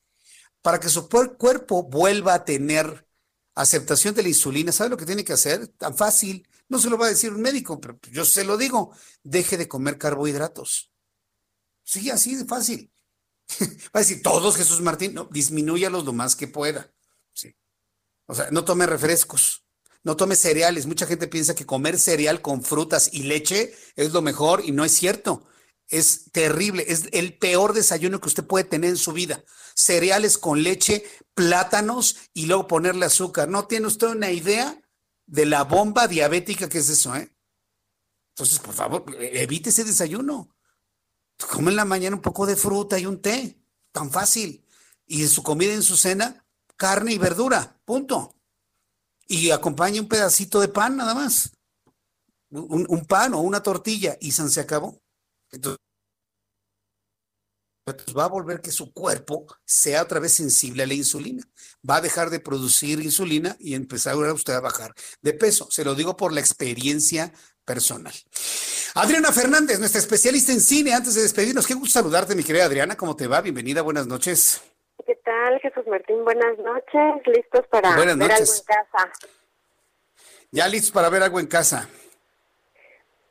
Para que su cuerpo vuelva a tener aceptación de la insulina, ¿sabe lo que tiene que hacer? Tan fácil no se lo va a decir un médico, pero yo se lo digo. Deje de comer carbohidratos. Sí, así de fácil. Va a decir, todos, Jesús Martín, no, disminúyalos lo más que pueda. Sí. O sea, no tome refrescos, no tome cereales. Mucha gente piensa que comer cereal con frutas y leche es lo mejor y no es cierto. Es terrible, es el peor desayuno que usted puede tener en su vida. Cereales con leche, plátanos y luego ponerle azúcar. ¿No tiene usted una idea de la bomba diabética que es eso, ¿eh? Entonces, por favor, evite ese desayuno. Come en la mañana un poco de fruta y un té. tan fácil. Y en su comida, en su cena, carne y verdura, punto. Y acompaña un pedacito de pan nada más. Un, un pan o una tortilla y se acabó. Entonces, va a volver que su cuerpo sea otra vez sensible a la insulina. Va a dejar de producir insulina y empezar usted a bajar de peso. Se lo digo por la experiencia personal. Adriana Fernández, nuestra especialista en cine, antes de despedirnos, qué gusto saludarte, mi querida Adriana. ¿Cómo te va? Bienvenida, buenas noches. ¿Qué tal, Jesús Martín? Buenas noches. ¿Listos para ver algo en casa? Ya listos para ver algo en casa.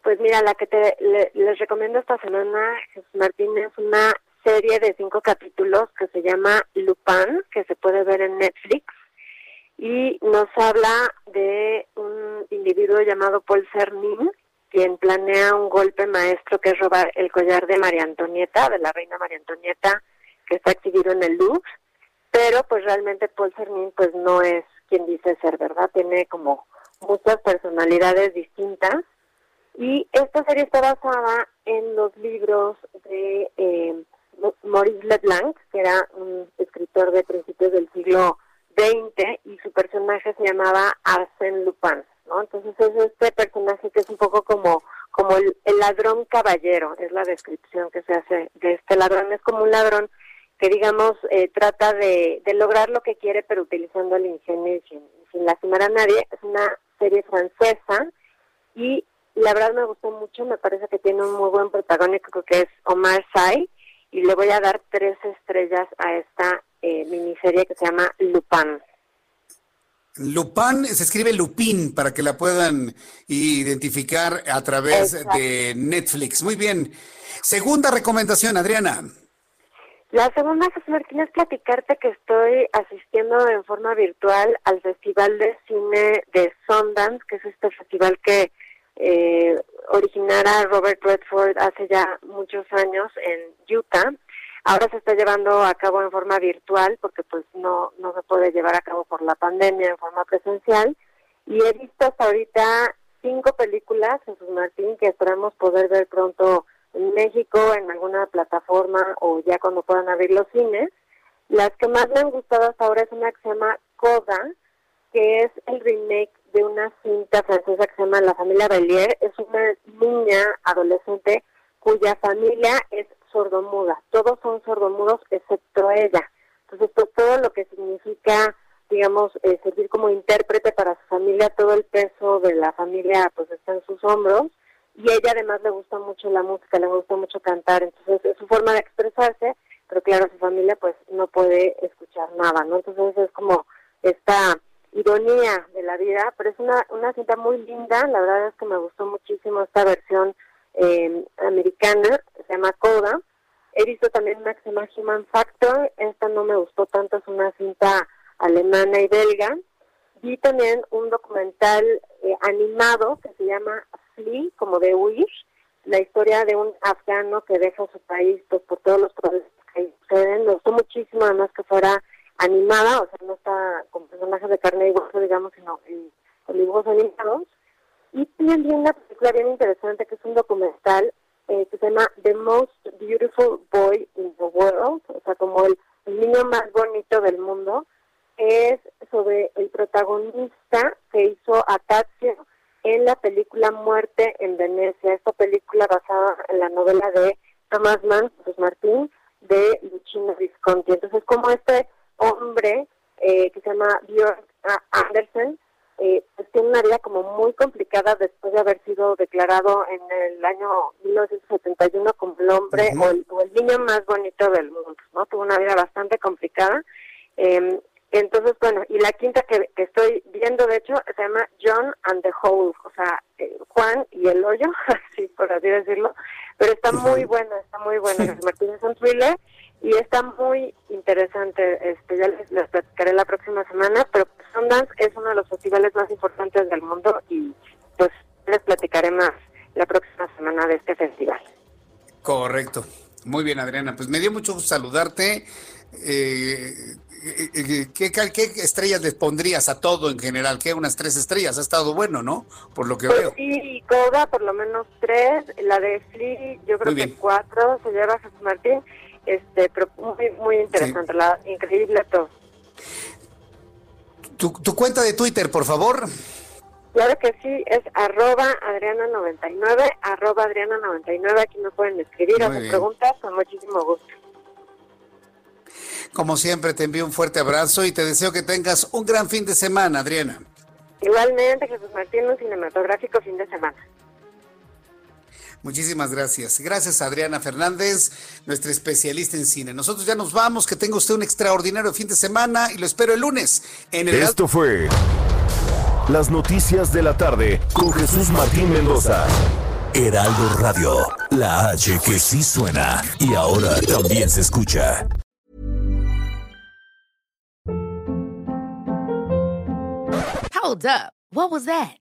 Pues mira, la que te les recomiendo esta semana, Jesús Martín, es una serie de cinco capítulos que se llama Lupin, que se puede ver en Netflix, y nos habla de un individuo llamado Paul Cernin, quien planea un golpe maestro que es robar el collar de María Antonieta, de la reina María Antonieta, que está exhibido en el Louvre, pero pues realmente Paul Cernin pues no es quien dice ser, ¿verdad? Tiene como muchas personalidades distintas. Y esta serie está basada en los libros de eh, Maurice Leblanc, que era un escritor de principios del siglo XX, y su personaje se llamaba Arsène Lupin, ¿no? Entonces es este personaje que es un poco como como el, ladrón caballero, es la descripción que se hace de este ladrón. Es como un ladrón que, digamos, eh, trata de, lograr lo que quiere, pero utilizando el ingenio y sin, sin lastimar a nadie. Es una serie francesa y la verdad me gustó mucho, me parece que tiene un muy buen protagónico que es Omar Sy y le voy a dar tres estrellas a esta eh, miniserie que se llama Lupin. Lupin, se escribe Lupin para que la puedan identificar a través de Netflix. Muy bien. Segunda recomendación, Adriana. La segunda, Martín, es platicarte que estoy asistiendo en forma virtual al Festival de Cine de Sundance, que es este festival que eh, originara Robert Redford hace ya muchos años en Utah. Ahora se está llevando a cabo en forma virtual porque pues no, no se puede llevar a cabo por la pandemia en forma presencial. Y he visto hasta ahorita cinco películas, Jesús Martín, que esperamos poder ver pronto en México, en alguna plataforma o ya cuando puedan abrir los cines. Las que más me han gustado hasta ahora es una que se llama Coda, que es el remake de una cinta francesa que se llama La familia Bellier. Es una niña adolescente cuya familia es sordomuda. Todos son sordomudos excepto ella. Entonces, pues, todo lo que significa, digamos, eh, servir como intérprete para su familia, todo el peso de la familia pues está en sus hombros. Y ella además le gusta mucho la música, le gusta mucho cantar, entonces es su forma de expresarse, pero claro, su familia pues no puede escuchar nada, ¿no? Entonces es como esta ironía de la vida, pero es una, una cinta muy linda, la verdad es que me gustó muchísimo esta versión eh, americana, se llama Coda. He visto también una Human Factor, esta no me gustó tanto, es una cinta alemana y belga. Vi también un documental eh, animado que se llama Flee, como de huir, la historia de un afgano que deja su país pues, por todos los problemas que suceden. Me gustó muchísimo, además que fuera animada, o sea, no está con personajes de carne y hueso, digamos, sino con dibujos animados. Y también una película bien interesante que es un documental eh, que se llama The Most Beautiful Boy in the World, o sea, como el, niño más bonito del mundo, es sobre el protagonista que hizo Tazio en la película Muerte en Venecia, esta película basada en la novela de Thomas Mann, José Martín, de Luchino Visconti. Entonces, como este hombre eh, que se llama Björn Andersen, eh, pues tiene una vida como muy complicada después de haber sido declarado en el año 1971 como el hombre o, el, niño más bonito del mundo, ¿no? Tuvo una vida bastante complicada. Eh, entonces, bueno, y la quinta que, estoy viendo, de hecho, se llama John and the Hole, o sea, eh, Juan y el hoyo, así por así decirlo, pero está muy buena, está muy buena. Martín es un thriller y está muy interesante. Este, ya les, les platicaré la próxima semana, pero Sundance es uno de los festivales más importantes del mundo y pues les platicaré más la próxima semana de este festival. Correcto. Muy bien, Adriana. Pues me dio mucho gusto saludarte. Eh, eh, eh, ¿qué, ¿qué, estrellas les pondrías a todo en general? ¿Qué? Unas tres estrellas. Ha estado bueno, ¿no? Por lo que pues veo. Sí, Coda por lo menos tres. La de Flea, yo creo que cuatro se lleva Jesús Martín. Este, pero muy, muy interesante, la, increíble todo. Tu, tu cuenta de Twitter, por favor. Claro que sí, es arroba Adriana99, arroba Adriana99, aquí me pueden escribir, hacer preguntas, con muchísimo gusto. Como siempre, te envío un fuerte abrazo y te deseo que tengas un gran fin de semana, Adriana. Igualmente, Jesús Martín, un cinematográfico fin de semana. Muchísimas gracias. Gracias, Adriana Fernández, nuestra especialista en cine. Nosotros ya nos vamos. Que tenga usted un extraordinario fin de semana y lo espero el lunes en el Esto fue Las Noticias de la Tarde con Jesús Martín Mendoza. Heraldo Radio, la H que sí suena y ahora también se escucha. Hold up. What was that?